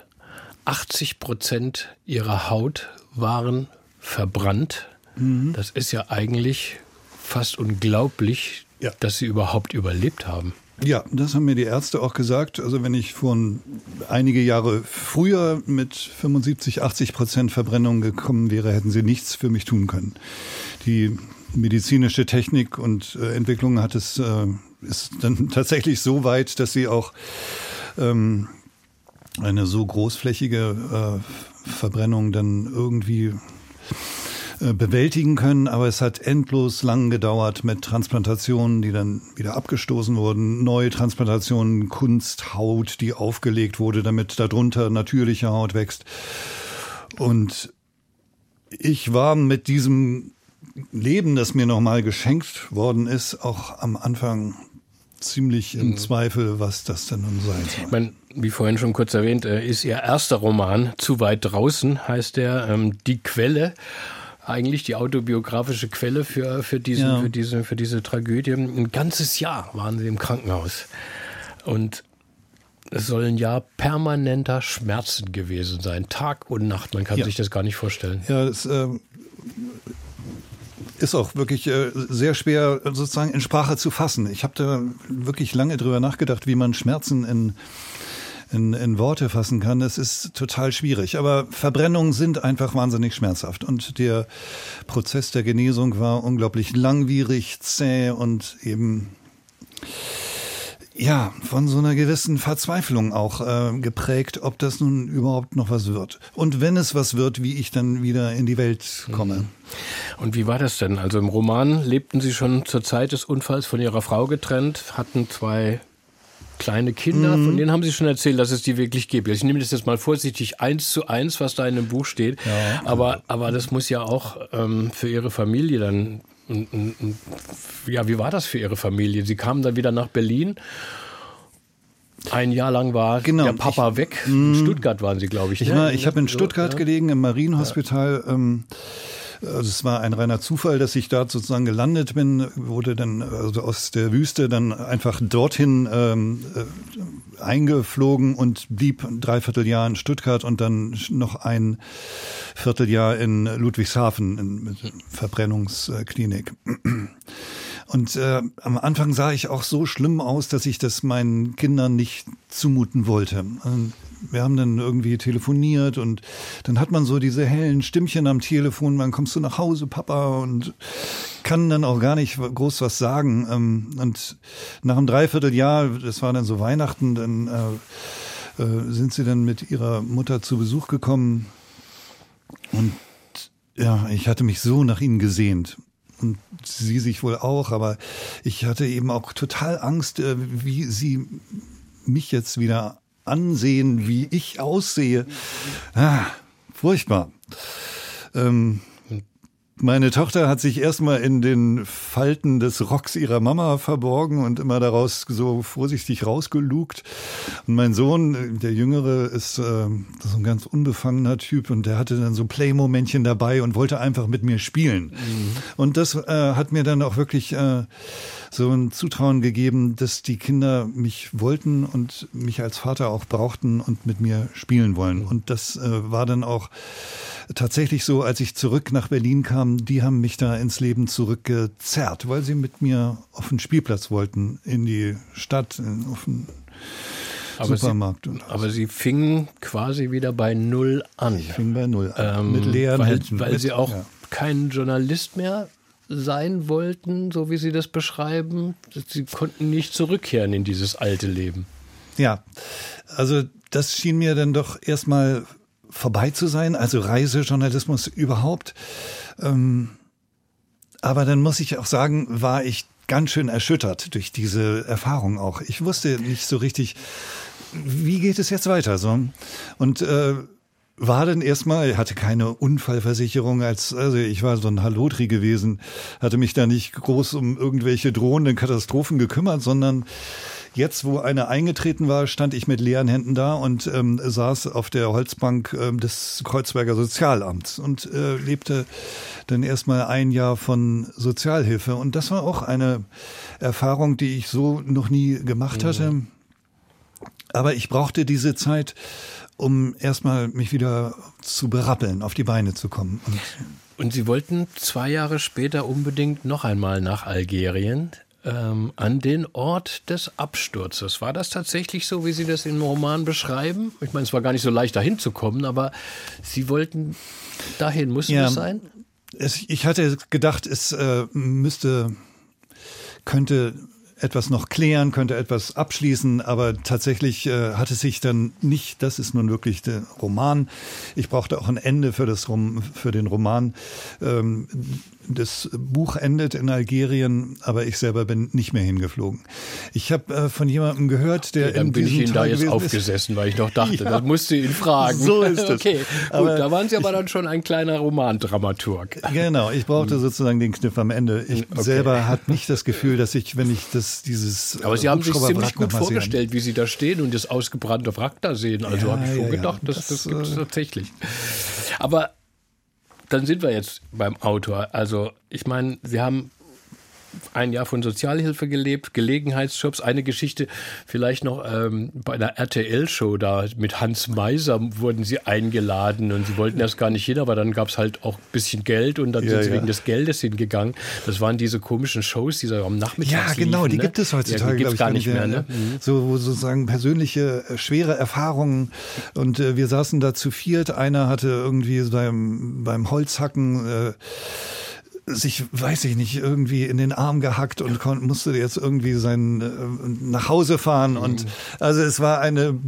80 Prozent ihrer Haut waren verbrannt. Mhm. Das ist ja eigentlich fast unglaublich, ja. dass sie überhaupt überlebt haben. Ja, das haben mir die Ärzte auch gesagt. Also wenn ich von einige Jahre früher mit 75, 80 Prozent Verbrennung gekommen wäre, hätten sie nichts für mich tun können. Die medizinische Technik und äh, Entwicklung hat es äh, ist dann tatsächlich so weit, dass sie auch ähm, eine so großflächige äh, Verbrennung dann irgendwie äh, bewältigen können, aber es hat endlos lang gedauert mit Transplantationen, die dann wieder abgestoßen wurden, neue Transplantationen, Kunsthaut, die aufgelegt wurde, damit darunter natürliche Haut wächst. Und ich war mit diesem Leben, das mir nochmal geschenkt worden ist, auch am Anfang ziemlich im mhm. Zweifel, was das denn nun sein soll. Ich meine, wie vorhin schon kurz erwähnt, äh, ist Ihr erster Roman Zu weit draußen, heißt der, ähm, Die Quelle eigentlich die autobiografische Quelle für, für, diesen, ja. für, diese, für diese Tragödie. Ein ganzes Jahr waren sie im Krankenhaus. Und es soll ein Jahr permanenter Schmerzen gewesen sein, Tag und Nacht. Man kann ja. sich das gar nicht vorstellen. Ja, das äh, ist auch wirklich äh, sehr schwer sozusagen in Sprache zu fassen. Ich habe da wirklich lange drüber nachgedacht, wie man Schmerzen in in, in Worte fassen kann, das ist total schwierig. Aber Verbrennungen sind einfach wahnsinnig schmerzhaft. Und der Prozess der Genesung war unglaublich langwierig, zäh und eben ja, von so einer gewissen Verzweiflung auch äh, geprägt, ob das nun überhaupt noch was wird. Und wenn es was wird, wie ich dann wieder in die Welt komme. Mhm. Und wie war das denn? Also im Roman lebten Sie schon zur Zeit des Unfalls von Ihrer Frau getrennt, hatten zwei kleine Kinder, mhm. von denen haben Sie schon erzählt, dass es die wirklich gibt. Ich nehme das jetzt mal vorsichtig eins zu eins, was da in dem Buch steht. Ja. Aber, aber das muss ja auch ähm, für Ihre Familie dann ja, wie war das für Ihre Familie? Sie kamen dann wieder nach Berlin. Ein Jahr lang war genau, der Papa ich, weg. In Stuttgart waren Sie, glaube ich. Ich, ne? ich habe in Stuttgart so, gelegen, im Marienhospital. Ja. Ähm, also es war ein reiner Zufall, dass ich dort sozusagen gelandet bin, wurde dann also aus der Wüste dann einfach dorthin ähm, äh, eingeflogen und blieb ein Dreivierteljahr in Stuttgart und dann noch ein Vierteljahr in Ludwigshafen in Verbrennungsklinik. Und äh, am Anfang sah ich auch so schlimm aus, dass ich das meinen Kindern nicht zumuten wollte. Und wir haben dann irgendwie telefoniert und dann hat man so diese hellen Stimmchen am Telefon, wann kommst du nach Hause, Papa? Und kann dann auch gar nicht groß was sagen. Ähm, und nach einem Dreivierteljahr, das war dann so Weihnachten, dann äh, äh, sind sie dann mit ihrer Mutter zu Besuch gekommen und ja, ich hatte mich so nach ihnen gesehnt und sie sich wohl auch, aber ich hatte eben auch total Angst, äh, wie sie mich jetzt wieder ansehen, wie ich aussehe. Ah, furchtbar. Ähm, meine Tochter hat sich erstmal in den Falten des Rocks ihrer Mama verborgen und immer daraus so vorsichtig rausgelugt. Und mein Sohn, der Jüngere, ist äh, so ein ganz unbefangener Typ und der hatte dann so Play-Momentchen dabei und wollte einfach mit mir spielen. Mhm. Und das äh, hat mir dann auch wirklich äh, so ein Zutrauen gegeben, dass die Kinder mich wollten und mich als Vater auch brauchten und mit mir spielen wollen. Und das äh, war dann auch tatsächlich so, als ich zurück nach Berlin kam, die haben mich da ins Leben zurückgezerrt, weil sie mit mir auf den Spielplatz wollten, in die Stadt, auf den aber Supermarkt. Sie, aber Sie fingen quasi wieder bei Null an. Ich fing bei Null an. Ähm, mit leeren Weil, weil mit, Sie auch ja. kein Journalist mehr sein wollten, so wie Sie das beschreiben. Sie konnten nicht zurückkehren in dieses alte Leben. Ja, also das schien mir dann doch erstmal vorbei zu sein, also Reisejournalismus überhaupt. Ähm, aber dann muss ich auch sagen, war ich ganz schön erschüttert durch diese Erfahrung auch. Ich wusste nicht so richtig, wie geht es jetzt weiter so. Und äh, war dann erstmal, hatte keine Unfallversicherung, als also ich war so ein Hallotri gewesen, hatte mich da nicht groß um irgendwelche drohenden Katastrophen gekümmert, sondern Jetzt, wo eine eingetreten war, stand ich mit leeren Händen da und ähm, saß auf der Holzbank ähm, des Kreuzberger Sozialamts und äh, lebte dann erstmal ein Jahr von Sozialhilfe. Und das war auch eine Erfahrung, die ich so noch nie gemacht hatte. Mhm. Aber ich brauchte diese Zeit, um erstmal mich wieder zu berappeln, auf die Beine zu kommen. Und, und Sie wollten zwei Jahre später unbedingt noch einmal nach Algerien ähm, an den Ort des Absturzes. War das tatsächlich so, wie Sie das im Roman beschreiben? Ich meine, es war gar nicht so leicht, dahin zu kommen, aber Sie wollten dahin, musste ja, das sein? Es, ich hatte gedacht, es äh, müsste, könnte etwas noch klären, könnte etwas abschließen, aber tatsächlich äh, hat es sich dann nicht, das ist nun wirklich der Roman. Ich brauchte auch ein Ende für, das Rom, für den Roman. Ähm, das Buch endet in Algerien, aber ich selber bin nicht mehr hingeflogen. Ich habe äh, von jemandem gehört, der okay, dann in bin ich Ihnen da jetzt aufgesessen, weil ich doch dachte, ja, das musste ihn fragen. So ist es. okay, gut, da waren Sie aber ich, dann schon ein kleiner Romandramaturg. Genau, ich brauchte hm. sozusagen den Kniff am Ende. Ich okay. selber hatte nicht das Gefühl, dass ich, wenn ich das dieses Aber Sie haben sich ziemlich gut vorgestellt, wie Sie da stehen und das ausgebrannte Wrack da sehen. Also ja, habe ich schon ja, gedacht, das, das, das gibt es äh, tatsächlich. Aber dann sind wir jetzt beim Autor. Also ich meine, Sie haben ein Jahr von Sozialhilfe gelebt, Gelegenheitsjobs. Eine Geschichte vielleicht noch ähm, bei einer RTL-Show da mit Hans Meiser wurden sie eingeladen und sie wollten das gar nicht hin, aber dann gab es halt auch ein bisschen Geld und dann ja, sind sie ja. wegen des Geldes hingegangen. Das waren diese komischen Shows, die da am Nachmittag Ja, genau, liefen, die ne? gibt es heutzutage, ja, die gibt's gar nicht mehr. Ne? Mhm. So wo sozusagen persönliche, äh, schwere Erfahrungen und äh, wir saßen da zu viert. Einer hatte irgendwie beim, beim Holzhacken äh, sich, weiß ich nicht, irgendwie in den Arm gehackt und musste jetzt irgendwie sein äh, nach Hause fahren. Und mhm. also es war eine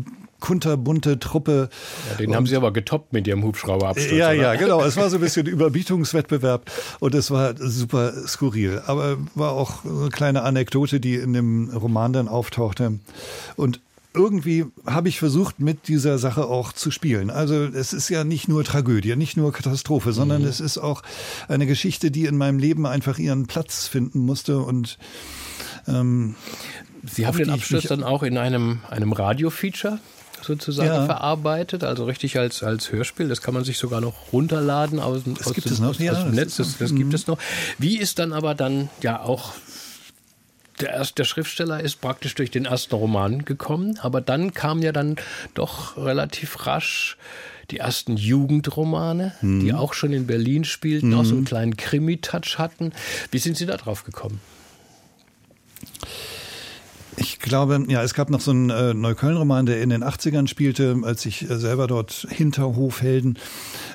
kunterbunte Truppe. Ja, den und, haben sie aber getoppt mit ihrem Hubschrauberabsturz. Ja, oder? ja, genau. Es war so ein bisschen Überbietungswettbewerb und es war super skurril. Aber war auch eine kleine Anekdote, die in dem Roman dann auftauchte. Und irgendwie habe ich versucht, mit dieser Sache auch zu spielen. Also es ist ja nicht nur Tragödie, nicht nur Katastrophe, sondern mhm. es ist auch eine Geschichte, die in meinem Leben einfach ihren Platz finden musste und ähm, Sie haben den Abschluss dann auch in einem, einem Radio-Feature sozusagen ja. verarbeitet, also richtig als, als Hörspiel. Das kann man sich sogar noch runterladen aus, aus, dem, aus, ja, aus dem Netz. Das, das gibt mhm. es noch. Wie ist dann aber dann ja auch der, erste, der Schriftsteller ist praktisch durch den ersten Roman gekommen, aber dann kam ja dann doch relativ rasch die ersten Jugendromane, mhm. die auch schon in Berlin spielten, mhm. auch so einen kleinen Krimi-Touch hatten. Wie sind Sie da drauf gekommen? Ich glaube, ja, es gab noch so einen äh, Neukölln-Roman, der in den 80ern spielte, als ich äh, selber dort Hinterhofhelden.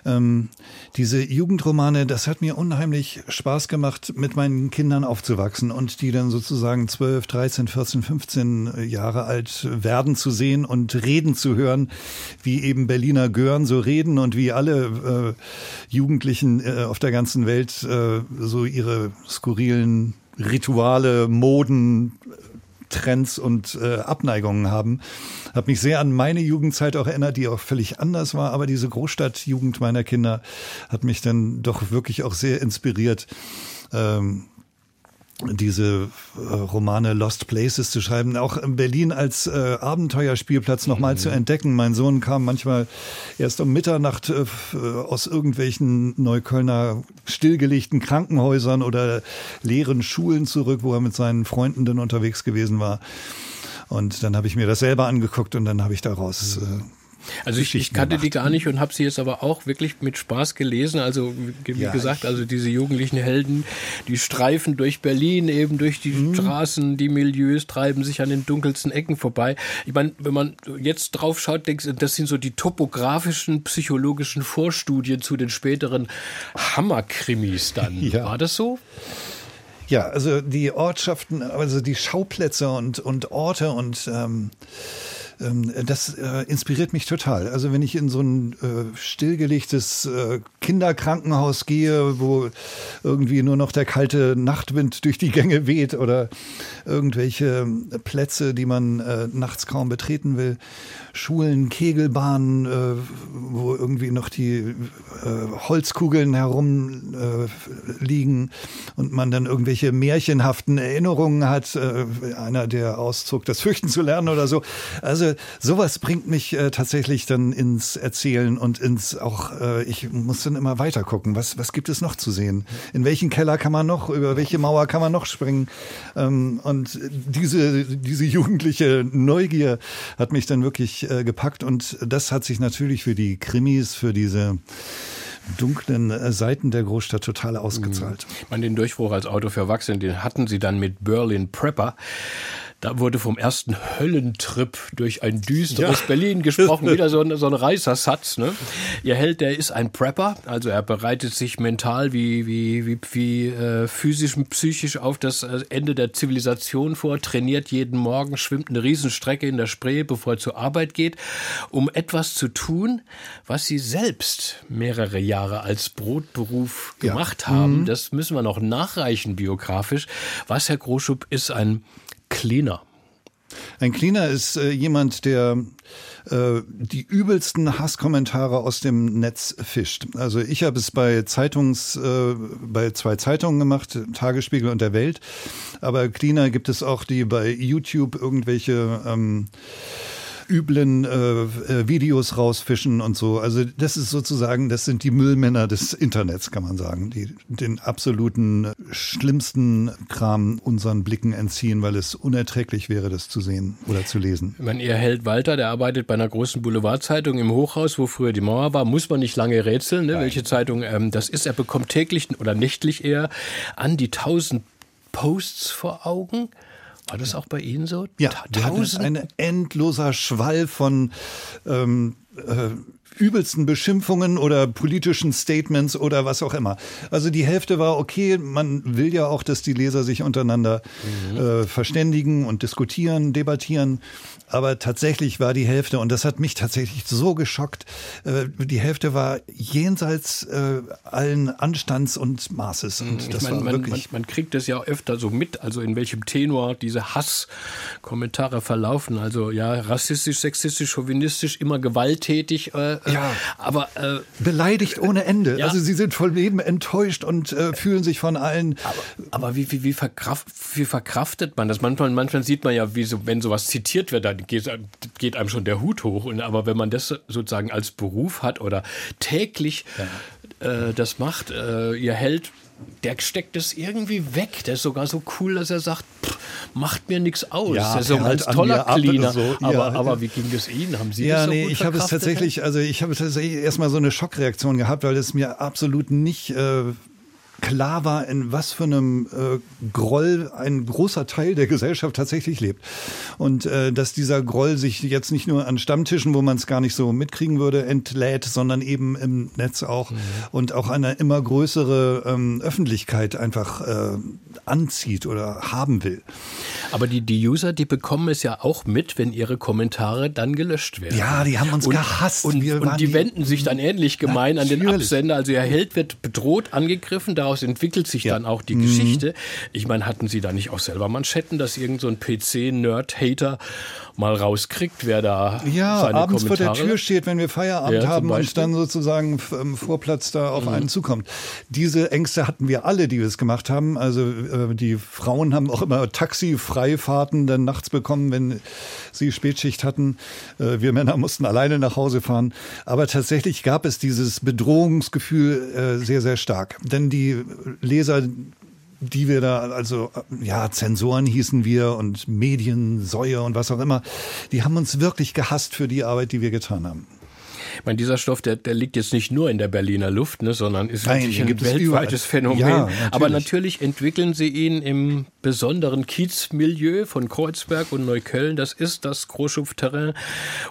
Ähm, diese Jugendromane, das hat mir unheimlich Spaß gemacht, mit meinen Kindern aufzuwachsen und die dann sozusagen 12, 13, 14, 15 Jahre alt werden zu sehen und reden zu hören, wie eben Berliner Gören so reden und wie alle äh, Jugendlichen äh, auf der ganzen Welt äh, so ihre skurrilen Rituale, Moden, Trends und äh, Abneigungen haben. Habe mich sehr an meine Jugendzeit auch erinnert, die auch völlig anders war, aber diese Großstadtjugend meiner Kinder hat mich dann doch wirklich auch sehr inspiriert. Ähm, diese äh, Romane Lost Places zu schreiben, auch in Berlin als äh, Abenteuerspielplatz nochmal mhm. zu entdecken. Mein Sohn kam manchmal erst um Mitternacht äh, aus irgendwelchen Neuköllner stillgelegten Krankenhäusern oder leeren Schulen zurück, wo er mit seinen Freunden dann unterwegs gewesen war. Und dann habe ich mir das selber angeguckt und dann habe ich daraus äh, also ich, ich kannte gemacht. die gar nicht und habe sie jetzt aber auch wirklich mit Spaß gelesen. Also wie ja, gesagt, also diese jugendlichen Helden, die streifen durch Berlin, eben durch die mhm. Straßen, die Milieus treiben sich an den dunkelsten Ecken vorbei. Ich meine, wenn man jetzt drauf schaut, denkt das sind so die topografischen, psychologischen Vorstudien zu den späteren Hammerkrimis dann. Ja. War das so? Ja, also die Ortschaften, also die Schauplätze und, und Orte und ähm, das äh, inspiriert mich total. Also wenn ich in so ein äh, stillgelegtes äh, Kinderkrankenhaus gehe, wo irgendwie nur noch der kalte Nachtwind durch die Gänge weht oder irgendwelche Plätze, die man äh, nachts kaum betreten will, Schulen, Kegelbahnen, äh, wo irgendwie noch die äh, Holzkugeln herumliegen und man dann irgendwelche märchenhaften Erinnerungen hat, einer der Auszug, das Fürchten zu lernen oder so. Also sowas bringt mich äh, tatsächlich dann ins Erzählen und ins auch, äh, ich muss dann immer weiter gucken, was, was gibt es noch zu sehen? In welchen Keller kann man noch, über welche Mauer kann man noch springen? Ähm, und diese, diese jugendliche Neugier hat mich dann wirklich äh, gepackt und das hat sich natürlich für die Krimis, für diese dunklen äh, Seiten der Großstadt total ausgezahlt. Mhm. Ich meine, den Durchbruch als Auto für Erwachsene, den hatten sie dann mit Berlin Prepper. Da wurde vom ersten Höllentrip durch ein düsteres ja. Berlin gesprochen. Wieder so ein, so ein Reißersatz. Ne? Ihr Held, der ist ein Prepper. Also er bereitet sich mental wie, wie, wie, wie äh, physisch und psychisch auf das äh, Ende der Zivilisation vor, trainiert jeden Morgen, schwimmt eine Riesenstrecke in der Spree, bevor er zur Arbeit geht, um etwas zu tun, was sie selbst mehrere Jahre als Brotberuf gemacht ja. haben. Mhm. Das müssen wir noch nachreichen biografisch. Was, Herr Großschub, ist ein Cleaner? Ein Cleaner ist äh, jemand, der äh, die übelsten Hasskommentare aus dem Netz fischt. Also ich habe es bei Zeitungs, äh, bei zwei Zeitungen gemacht, Tagesspiegel und der Welt. Aber Cleaner gibt es auch, die bei YouTube irgendwelche ähm, üblen äh, äh, Videos rausfischen und so. Also das ist sozusagen, das sind die Müllmänner des Internets, kann man sagen, die den absoluten schlimmsten Kram unseren Blicken entziehen, weil es unerträglich wäre, das zu sehen oder zu lesen. Meine, ihr Held Walter, der arbeitet bei einer großen Boulevardzeitung im Hochhaus, wo früher die Mauer war, muss man nicht lange rätseln, ne, welche Zeitung ähm, das ist. Er bekommt täglich oder nächtlich eher an die tausend Posts vor Augen. War das auch bei Ihnen so? Ja, tausend. Ein endloser Schwall von ähm, äh, übelsten Beschimpfungen oder politischen Statements oder was auch immer. Also die Hälfte war okay, man will ja auch, dass die Leser sich untereinander mhm. äh, verständigen und diskutieren, debattieren. Aber tatsächlich war die Hälfte, und das hat mich tatsächlich so geschockt, äh, die Hälfte war jenseits äh, allen Anstands und Maßes. Und mhm. das meine, war man, wirklich man, man, kriegt das ja öfter so mit, also in welchem Tenor diese Hasskommentare verlaufen. Also ja, rassistisch, sexistisch, chauvinistisch, immer gewalttätig. Äh, ja, aber äh, beleidigt ohne Ende. Ja. Also sie sind voll Leben enttäuscht und äh, fühlen sich von allen. Aber, aber wie, wie, wie, verkraft, wie verkraftet man das? Manchmal, manchmal sieht man ja, wie so, wenn sowas zitiert wird, dann geht, geht einem schon der Hut hoch. Und, aber wenn man das sozusagen als Beruf hat oder täglich ja. äh, das macht, äh, ihr hält der steckt es irgendwie weg. Der ist sogar so cool, dass er sagt, pff, macht mir nichts aus. Ja, der ist so halt ein toller Cleaner. So. Aber, ja, aber wie ging es Ihnen? Haben Sie ja, das so nee, ich habe es tatsächlich, also ich habe tatsächlich erstmal so eine Schockreaktion gehabt, weil es mir absolut nicht äh, klar war, in was für einem äh, Groll ein großer Teil der Gesellschaft tatsächlich lebt. Und äh, dass dieser Groll sich jetzt nicht nur an Stammtischen, wo man es gar nicht so mitkriegen würde, entlädt, sondern eben im Netz auch mhm. und auch eine immer größere ähm, Öffentlichkeit einfach äh, anzieht oder haben will. Aber die, die User, die bekommen es ja auch mit, wenn ihre Kommentare dann gelöscht werden. Ja, die haben uns und, gehasst. Und, und die, die, wenden sich dann ähnlich gemein Natürlich. an den Absender. Also Ihr Held wird bedroht, angegriffen, daraus entwickelt sich ja. dann auch die mhm. Geschichte. Ich meine, hatten Sie da nicht auch selber Manschetten, dass irgend so ein PC-Nerd-Hater mal rauskriegt, wer da ja, seine abends Kommentare... vor der Tür steht, wenn wir Feierabend ja, haben und dann sozusagen im Vorplatz da auf mhm. einen zukommt. Diese Ängste hatten wir alle, die wir es gemacht haben. Also äh, die Frauen haben auch immer Taxi-Freifahrten dann nachts bekommen, wenn sie Spätschicht hatten. Äh, wir Männer mussten alleine nach Hause fahren. Aber tatsächlich gab es dieses Bedrohungsgefühl äh, sehr, sehr stark. Denn die Leser die wir da, also ja, Zensoren hießen wir und Mediensäue und was auch immer, die haben uns wirklich gehasst für die Arbeit, die wir getan haben. Ich meine, dieser Stoff, der, der liegt jetzt nicht nur in der Berliner Luft, ne, sondern ist Nein, wirklich ein weltweites Phänomen. Ja, natürlich. Aber natürlich entwickeln sie ihn im besonderen Kiezmilieu von Kreuzberg und Neukölln. Das ist das Großschupfterrain.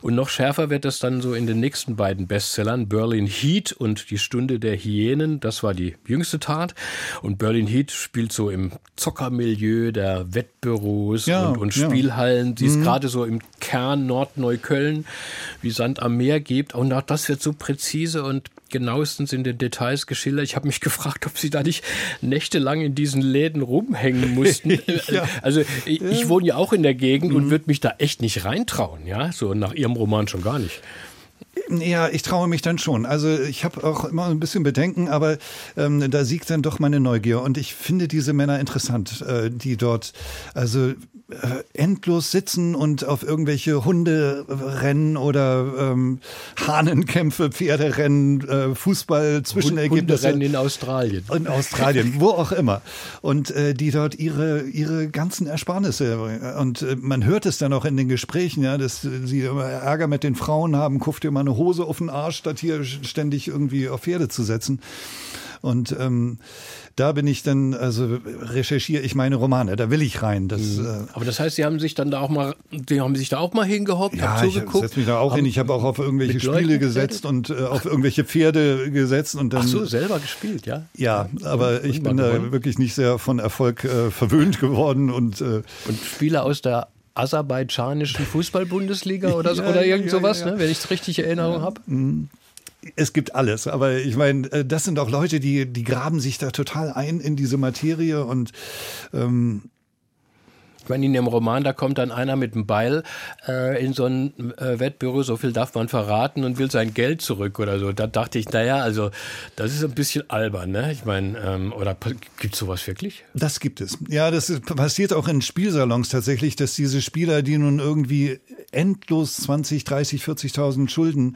Und noch schärfer wird es dann so in den nächsten beiden Bestsellern. Berlin Heat und Die Stunde der Hyänen. Das war die jüngste Tat. Und Berlin Heat spielt so im Zockermilieu der Wettbüros ja, und, und Spielhallen. Sie ist mhm. gerade so im Kern Nordneukölln, wie Sand am Meer gibt. Und auch das wird so präzise und genauestens in den Details geschildert. Ich habe mich gefragt, ob Sie da nicht nächtelang in diesen Läden rumhängen mussten. ja. Also ich, ich, wohne ja auch in der Gegend mhm. und würde mich da echt nicht reintrauen, ja, so nach Ihrem Roman schon gar nicht. Ja, ich traue mich dann schon. Also ich habe auch immer ein bisschen Bedenken, aber ähm, da siegt dann doch meine Neugier. Und ich finde diese Männer interessant, äh, die dort, also äh, endlos sitzen und auf irgendwelche Hunde rennen oder ähm, Hahnenkämpfe, Pferderennen, äh, Fußball, Zwischenergebnisse. Hunderennen in Australien. In Australien, wo auch immer. Und äh, die dort ihre, ihre ganzen Ersparnisse, und äh, man hört es dann auch in den Gesprächen, ja, dass sie immer Ärger mit den Frauen haben, kupft ihr mal eine Hose auf den Arsch, statt hier ständig irgendwie auf Pferde zu setzen. Und ähm, da bin ich dann, also recherchiere ich meine Romane, da will ich rein. Das, mhm. äh, Aber das heißt, Sie haben sich dann da auch mal, Sie haben sich da auch mal hingehockt, ja, ich setze mich da auch hin. Ich habe auch auf irgendwelche Spiele gesetzt und äh, auf irgendwelche Pferde gesetzt und dann. Ach so, selber gespielt, ja? Ja, aber ich bin da gewonnen. wirklich nicht sehr von Erfolg äh, verwöhnt geworden und. Äh, und Spiele aus der aserbaidschanischen Fußball-Bundesliga oder, so, ja, oder irgend ja, sowas, ja, ne, wenn ich es richtig in Erinnerung habe. Mhm es gibt alles, aber ich meine, äh, das sind auch Leute, die, die graben sich da total ein in diese Materie und ähm, ich meine, in dem Roman, da kommt dann einer mit einem Beil äh, in so ein äh, Wettbüro, so viel darf man verraten und will sein Geld zurück oder so. Da dachte ich, naja, also das ist ein bisschen albern, ne? Ich meine, ähm, oder gibt es sowas wirklich? Das gibt es. Ja, das ist, passiert auch in Spielsalons tatsächlich, dass diese Spieler, die nun irgendwie endlos 20, 30, 40.000 Schulden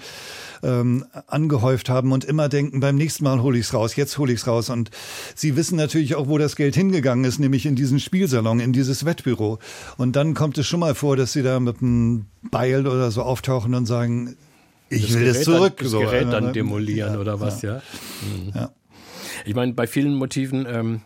ähm, angehäuft haben und immer denken, beim nächsten Mal hole ich es raus, jetzt hole ich es raus. Und sie wissen natürlich auch, wo das Geld hingegangen ist, nämlich in diesen Spielsalon, in dieses Wettbüro. Und dann kommt es schon mal vor, dass sie da mit einem Beil oder so auftauchen und sagen, ich das will Gerät das zurück. Dann, das Gerät so, dann ne? demolieren ja, oder was, ja. ja. Mhm. ja. Ich meine, bei vielen Motiven ähm,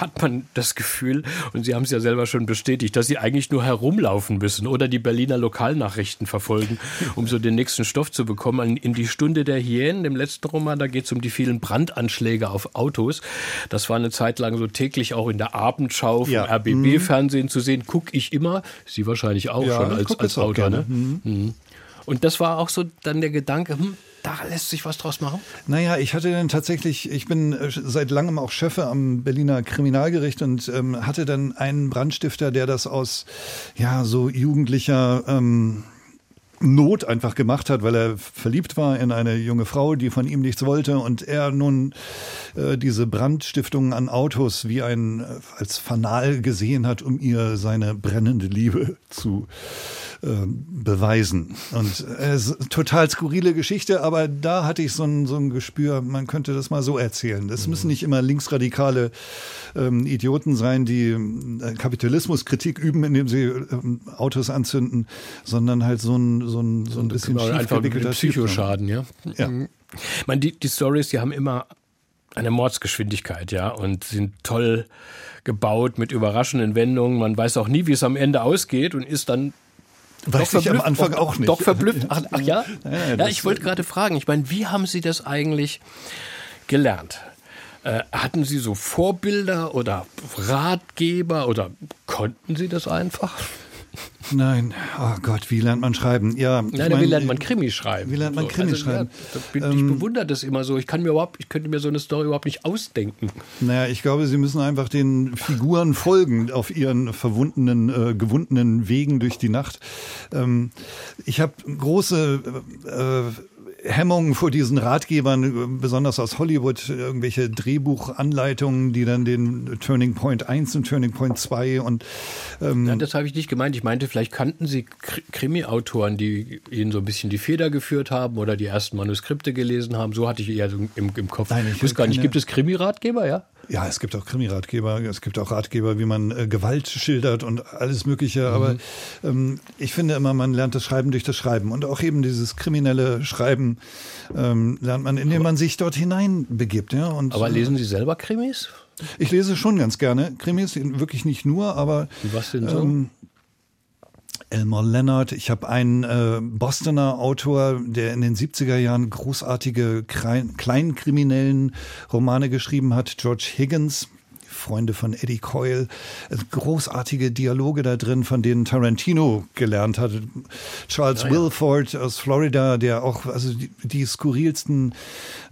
hat man das Gefühl, und Sie haben es ja selber schon bestätigt, dass Sie eigentlich nur herumlaufen müssen oder die Berliner Lokalnachrichten verfolgen, um so den nächsten Stoff zu bekommen. In die Stunde der Hyänen, dem letzten Roman, da geht es um die vielen Brandanschläge auf Autos. Das war eine Zeit lang so täglich auch in der Abendschau vom ja. RBB-Fernsehen zu sehen. Gucke ich immer, Sie wahrscheinlich auch ja, schon als, als Autor. Ne? Mhm. Mhm. Und das war auch so dann der Gedanke, hm, da lässt sich was draus machen? Naja, ich hatte dann tatsächlich, ich bin äh, seit langem auch Chefe am Berliner Kriminalgericht und ähm, hatte dann einen Brandstifter, der das aus ja so jugendlicher ähm, Not einfach gemacht hat, weil er verliebt war in eine junge Frau, die von ihm nichts wollte und er nun äh, diese Brandstiftungen an Autos wie ein äh, als Fanal gesehen hat, um ihr seine brennende Liebe zu ähm, beweisen. Und äh, total skurrile Geschichte, aber da hatte ich so ein, so ein Gespür, man könnte das mal so erzählen. Das mhm. müssen nicht immer linksradikale ähm, Idioten sein, die äh, Kapitalismuskritik üben, indem sie ähm, Autos anzünden, sondern halt so ein, so ein, so ein bisschen genau, einfach ein Psychoschaden, ja. ja. Mhm. Ich meine, die, die Stories, die haben immer eine Mordsgeschwindigkeit, ja, und sind toll gebaut mit überraschenden Wendungen. Man weiß auch nie, wie es am Ende ausgeht und ist dann Weiß ich am Anfang auch nicht. Doch verblüfft. Ach, ach ja? Ja, ja ich wollte gerade fragen. Ich meine, wie haben Sie das eigentlich gelernt? Äh, hatten Sie so Vorbilder oder Ratgeber oder konnten Sie das einfach? Nein, oh Gott, wie lernt man schreiben? Ja, Nein, mein, wie lernt man Krimi schreiben? Wie lernt man so, Krimi also, schreiben? Ja, bin, ähm, ich bewundere das immer so. Ich kann mir überhaupt, ich könnte mir so eine Story überhaupt nicht ausdenken. Naja, ich glaube, Sie müssen einfach den Figuren folgen auf ihren verwundenen, äh, gewundenen Wegen durch die Nacht. Ähm, ich habe große äh, Hemmungen vor diesen Ratgebern, besonders aus Hollywood, irgendwelche Drehbuchanleitungen, die dann den Turning Point 1 und Turning Point 2 und ähm ja, das habe ich nicht gemeint. Ich meinte, vielleicht kannten Sie Krimi-Autoren, die Ihnen so ein bisschen die Feder geführt haben oder die ersten Manuskripte gelesen haben. So hatte ich eher im, im Kopf. Nein, ich wusste gar nicht, gibt es Krimi-Ratgeber, ja? Ja, es gibt auch Krimi-Ratgeber, es gibt auch Ratgeber, wie man äh, Gewalt schildert und alles Mögliche. Mhm. Aber ähm, ich finde immer, man lernt das Schreiben durch das Schreiben. Und auch eben dieses kriminelle Schreiben ähm, lernt man, indem man sich dort hineinbegibt. Ja? Und, aber lesen Sie selber Krimis? Ich lese schon ganz gerne Krimis, wirklich nicht nur, aber. Was denn so? Ähm, Elmer Leonard. Ich habe einen äh, Bostoner Autor, der in den 70er Jahren großartige kleinkriminellen Romane geschrieben hat, George Higgins. Freunde von Eddie Coyle. Großartige Dialoge da drin, von denen Tarantino gelernt hat. Charles ja, ja. Wilford aus Florida, der auch also die, die skurrilsten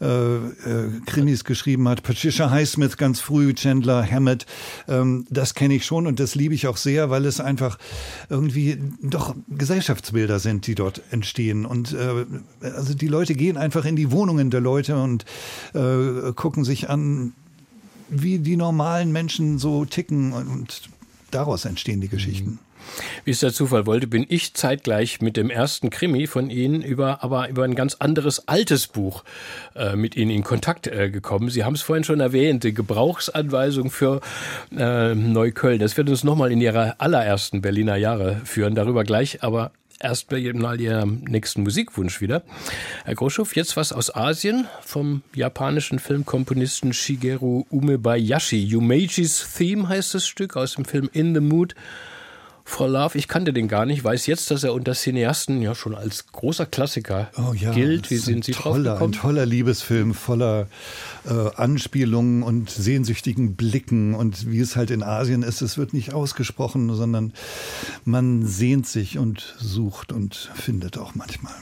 äh, äh, Krimis geschrieben hat. Patricia Highsmith ganz früh, Chandler Hammett. Ähm, das kenne ich schon und das liebe ich auch sehr, weil es einfach irgendwie doch Gesellschaftsbilder sind, die dort entstehen. Und äh, also die Leute gehen einfach in die Wohnungen der Leute und äh, gucken sich an, wie die normalen Menschen so ticken und daraus entstehen die Geschichten. Wie es der Zufall wollte, bin ich zeitgleich mit dem ersten Krimi von Ihnen über, aber über ein ganz anderes altes Buch äh, mit Ihnen in Kontakt äh, gekommen. Sie haben es vorhin schon erwähnt, die Gebrauchsanweisung für äh, Neukölln. Das wird uns nochmal in Ihre allerersten Berliner Jahre führen, darüber gleich, aber erst bei mal Ihrem nächsten Musikwunsch wieder. Herr Groschow, jetzt was aus Asien vom japanischen Filmkomponisten Shigeru Umebayashi. Yumeji's Theme heißt das Stück aus dem Film In the Mood for Love, ich kannte den gar nicht, weiß jetzt, dass er unter Cineasten ja schon als großer Klassiker oh ja, gilt. Wie sind Sie toller, drauf Ein toller Liebesfilm voller äh, Anspielungen und sehnsüchtigen Blicken und wie es halt in Asien ist, es wird nicht ausgesprochen, sondern man sehnt sich und sucht und findet auch manchmal.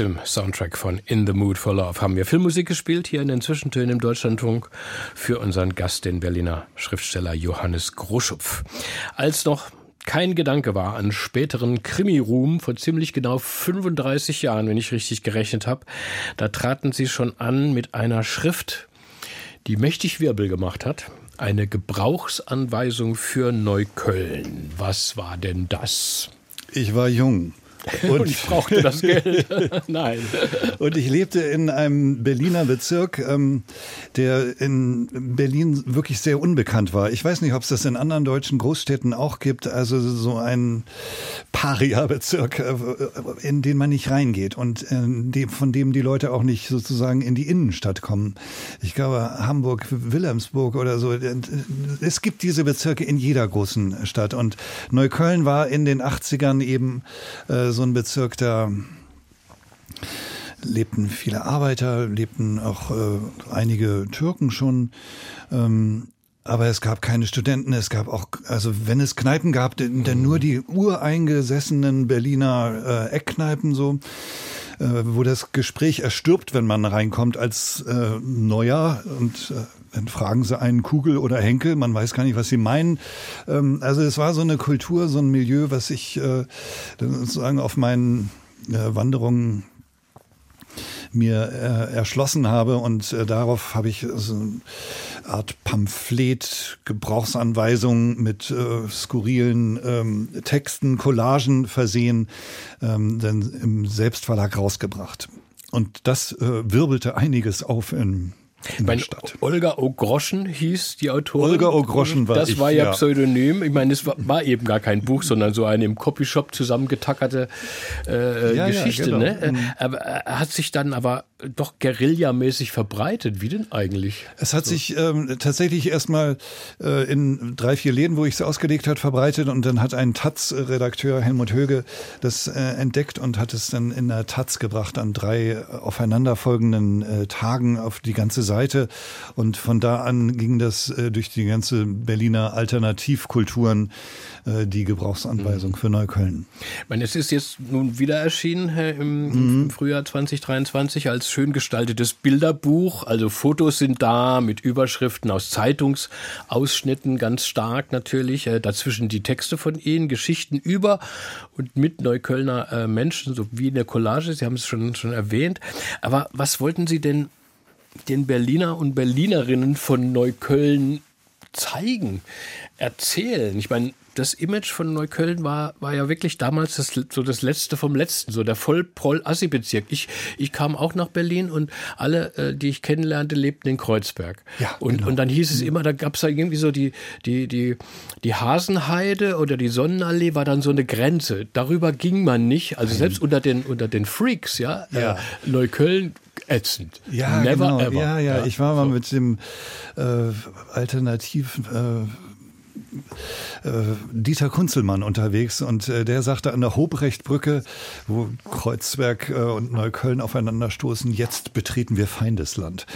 Dem Soundtrack von In the Mood for Love haben wir Filmmusik gespielt hier in den Zwischentönen im Deutschlandfunk für unseren Gast, den Berliner Schriftsteller Johannes Groschupf. Als noch kein Gedanke war an späteren Krimi-Ruhm vor ziemlich genau 35 Jahren, wenn ich richtig gerechnet habe, da traten sie schon an mit einer Schrift, die mächtig Wirbel gemacht hat. Eine Gebrauchsanweisung für Neukölln. Was war denn das? Ich war jung. Und, und ich brauchte das Geld. Nein. Und ich lebte in einem Berliner Bezirk, ähm, der in Berlin wirklich sehr unbekannt war. Ich weiß nicht, ob es das in anderen deutschen Großstädten auch gibt. Also so ein Paria-Bezirk, äh, in den man nicht reingeht und äh, von dem die Leute auch nicht sozusagen in die Innenstadt kommen. Ich glaube, Hamburg, Wilhelmsburg oder so. Es gibt diese Bezirke in jeder großen Stadt. Und Neukölln war in den 80ern eben äh, so ein Bezirk, der lebten viele Arbeiter, lebten auch äh, einige Türken schon. Ähm, aber es gab keine Studenten, es gab auch, also wenn es Kneipen gab, dann nur die ureingesessenen Berliner äh, Eckkneipen so, äh, wo das Gespräch erstirbt, wenn man reinkommt als äh, Neuer und äh, dann fragen sie einen Kugel oder Henkel, man weiß gar nicht, was sie meinen. Ähm, also es war so eine Kultur, so ein Milieu, was ich äh, sozusagen auf meinen äh, Wanderungen mir äh, erschlossen habe und äh, darauf habe ich so eine Art Pamphlet, Gebrauchsanweisungen mit äh, skurrilen ähm, Texten, Collagen versehen, ähm, dann im Selbstverlag rausgebracht. Und das äh, wirbelte einiges auf in in meine, Olga O'Groschen hieß die Autorin. Olga O'Groschen war Das ich, war ja, ja, Pseudonym. Ich meine, es war, war, eben gar kein Buch, sondern so eine im Copyshop zusammengetackerte äh, ja, Geschichte. Ja, genau. ne? Mhm. Aber äh, hat sich dann aber doch guerillamäßig verbreitet. Wie denn eigentlich? Es hat so. sich ähm, tatsächlich erstmal äh, in drei, vier Läden, wo ich es ausgelegt hat, verbreitet und dann hat ein Taz-Redakteur Helmut Höge das äh, entdeckt und hat es dann in der Taz gebracht an drei aufeinanderfolgenden äh, Tagen auf die ganze Seite und von da an ging das äh, durch die ganze Berliner Alternativkulturen äh, die Gebrauchsanweisung mhm. für Neukölln. Ich meine, es ist jetzt nun wieder erschienen im, mhm. Frühjahr 2023 als schön gestaltetes Bilderbuch. Also Fotos sind da mit Überschriften aus Zeitungsausschnitten, ganz stark natürlich. Äh, dazwischen die Texte von Ihnen, Geschichten über und mit Neuköllner äh, Menschen, so wie in der Collage. Sie haben es schon, schon erwähnt. Aber was wollten Sie denn den Berliner und Berlinerinnen von Neukölln zeigen, erzählen? Ich meine, das Image von Neukölln war, war ja wirklich damals das, so das Letzte vom Letzten, so der Vollproll-Assi-Bezirk. Ich, ich kam auch nach Berlin und alle, äh, die ich kennenlernte, lebten in Kreuzberg. Ja, und, genau. und dann hieß es immer, da gab es irgendwie so die, die, die, die Hasenheide oder die Sonnenallee war dann so eine Grenze. Darüber ging man nicht. Also selbst unter den, unter den Freaks, ja, ja. Äh, Neukölln ätzend. Ja, Never genau. ever. Ja, ja, ja, ich war mal so. mit dem äh, Alternativ äh, äh, Dieter Kunzelmann unterwegs und äh, der sagte an der Hobrechtbrücke, wo Kreuzberg äh, und Neukölln aufeinanderstoßen, jetzt betreten wir Feindesland.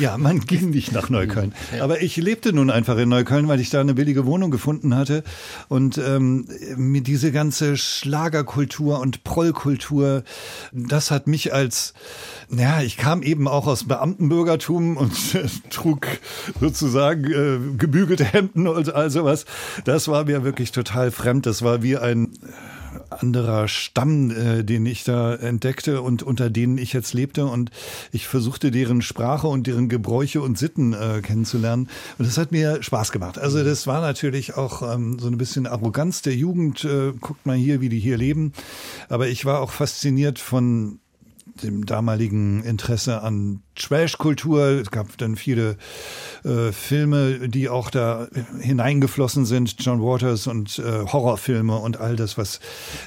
Ja, man ging nicht nach Neukölln. Aber ich lebte nun einfach in Neukölln, weil ich da eine billige Wohnung gefunden hatte und ähm, diese ganze Schlagerkultur und Prollkultur, das hat mich als, ja, ich kam eben auch aus Beamtenbürgertum und trug sozusagen äh, gebügelte Hemden und all sowas. Das war mir wirklich total fremd. Das war wie ein anderer Stamm, äh, den ich da entdeckte und unter denen ich jetzt lebte. Und ich versuchte deren Sprache und deren Gebräuche und Sitten äh, kennenzulernen. Und das hat mir Spaß gemacht. Also das war natürlich auch ähm, so ein bisschen Arroganz der Jugend. Äh, guckt mal hier, wie die hier leben. Aber ich war auch fasziniert von dem damaligen Interesse an Trash-Kultur. Es gab dann viele äh, Filme, die auch da hineingeflossen sind, John Waters und äh, Horrorfilme und all das, was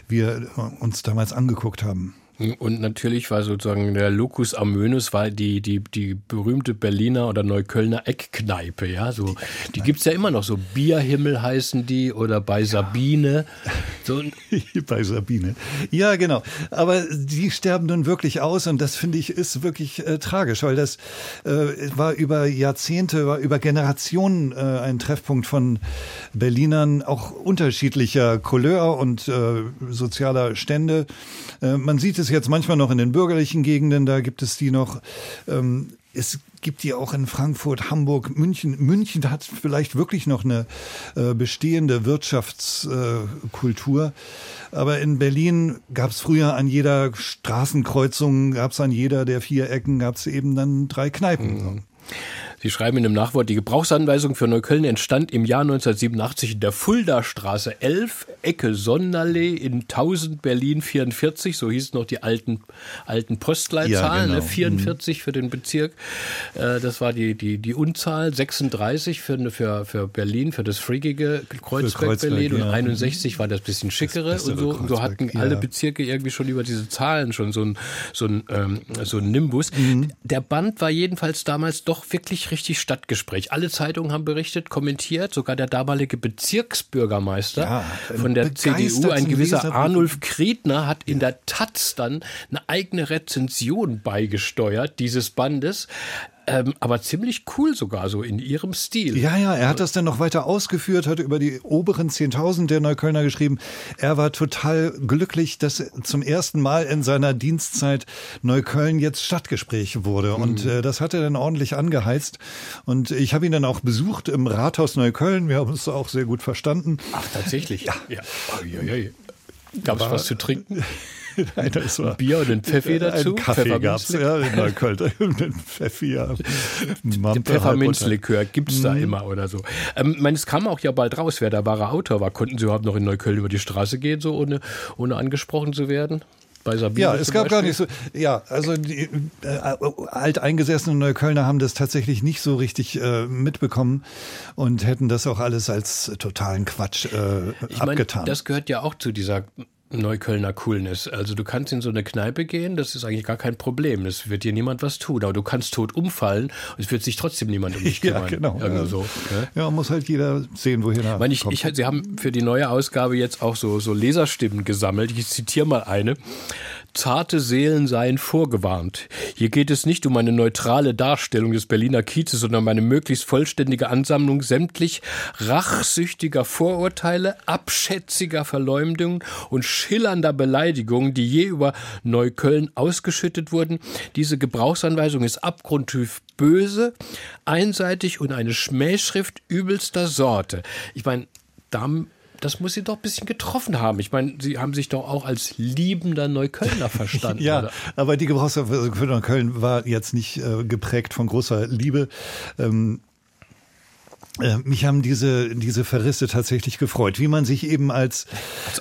wir uns damals angeguckt haben. Und natürlich war sozusagen der Locus Amönus war die, die, die berühmte Berliner oder Neuköllner Eckkneipe, ja. So, die, die gibt's ja immer noch so. Bierhimmel heißen die oder bei Sabine. So. bei Sabine. Ja, genau. Aber die sterben nun wirklich aus und das finde ich ist wirklich äh, tragisch, weil das äh, war über Jahrzehnte, war über Generationen äh, ein Treffpunkt von Berlinern, auch unterschiedlicher Couleur und äh, sozialer Stände. Äh, man sieht es jetzt manchmal noch in den bürgerlichen Gegenden, da gibt es die noch. Ähm, es gibt die auch in Frankfurt, Hamburg, München. München hat vielleicht wirklich noch eine äh, bestehende Wirtschaftskultur. Äh, Aber in Berlin gab es früher an jeder Straßenkreuzung, gab es an jeder der vier Ecken, gab es eben dann drei Kneipen. Mhm. Sie schreiben in dem Nachwort, die Gebrauchsanweisung für Neukölln entstand im Jahr 1987 in der Fulda-Straße 11, Ecke Sonderlee in 1000 Berlin 44, so hießen noch die alten, alten Postleitzahlen, ja, genau. 44 mhm. für den Bezirk. Äh, das war die, die, die Unzahl, 36 für, für, für Berlin, für das freakige Kreuzberg-Berlin ja. und 61 war das bisschen schickere das und so, und so hatten alle Bezirke irgendwie schon über diese Zahlen schon so ein, so ein, ähm, so ein Nimbus. Mhm. Der Band war jedenfalls damals doch wirklich richtig, Stadtgespräch. Alle Zeitungen haben berichtet, kommentiert, sogar der damalige Bezirksbürgermeister Ja, von der CDU, ein gewisser Arnulf Kriedner, hat in der Taz dann eine eigene Rezension beigesteuert dieses Bandes. Ähm, aber ziemlich cool sogar, so in ihrem Stil. Ja, ja, er hat das dann noch weiter ausgeführt, hat über die oberen 10.000 der Neuköllner geschrieben. Er war total glücklich, dass zum ersten Mal in seiner Dienstzeit Neukölln jetzt Stadtgespräch wurde. Und äh, das hat er dann ordentlich angeheizt. Und ich habe ihn dann auch besucht im Rathaus Neukölln. Wir haben uns auch sehr gut verstanden. Ach, tatsächlich? Ja. ja. Gab es was zu trinken? Nein, das war Bier und einen Pfeffi dazu? Ein Kaffee gab's ja in Neukölln. Den Pfeffi, ja. Pfefferminzlikör gibt's da immer oder so. Ähm, ich meine, es kam auch ja bald raus, wer der wahre Autor war. Konnten Sie überhaupt noch in Neukölln über die Straße gehen, so ohne, ohne angesprochen zu werden? Bei Sabine Ja, es gab gar Beispiel? nicht so. Ja, also die äh, alteingesessenen Neuköllner haben das tatsächlich nicht so richtig äh, mitbekommen und hätten das auch alles als totalen Quatsch äh, Ich meine, abgetan. das gehört ja auch zu dieser Neuköllner Coolness. Also du kannst in so eine Kneipe gehen, das ist eigentlich gar kein Problem. Es wird dir niemand was tun, aber du kannst tot umfallen und es wird sich trotzdem niemand um dich ja, kümmern. genau. Irgendwie Ja. so, ne? ja, muss halt jeder sehen, wohin er ich, kommt. ich, Sie haben für die neue Ausgabe jetzt auch so, so Leserstimmen gesammelt. Ich zitiere mal eine. Zarte Seelen seien vorgewarnt. Hier geht es nicht um eine neutrale Darstellung des Berliner Kiezes, sondern um eine möglichst vollständige Ansammlung sämtlich rachsüchtiger Vorurteile, abschätziger Verleumdungen und schillernder Beleidigungen, die je über Neukölln ausgeschüttet wurden. Diese Gebrauchsanweisung ist abgrundtief böse, einseitig und eine Schmähschrift übelster Sorte. Ich meine, da das muss sie doch ein bisschen getroffen haben. Ich meine, sie haben sich doch auch als liebender Neuköllner verstanden. Ja, oder? aber die Gebrauchsanweisung für Neukölln war jetzt nicht äh, geprägt von großer Liebe. Ähm, äh, mich haben diese, diese Verrisse tatsächlich gefreut, wie man sich eben als,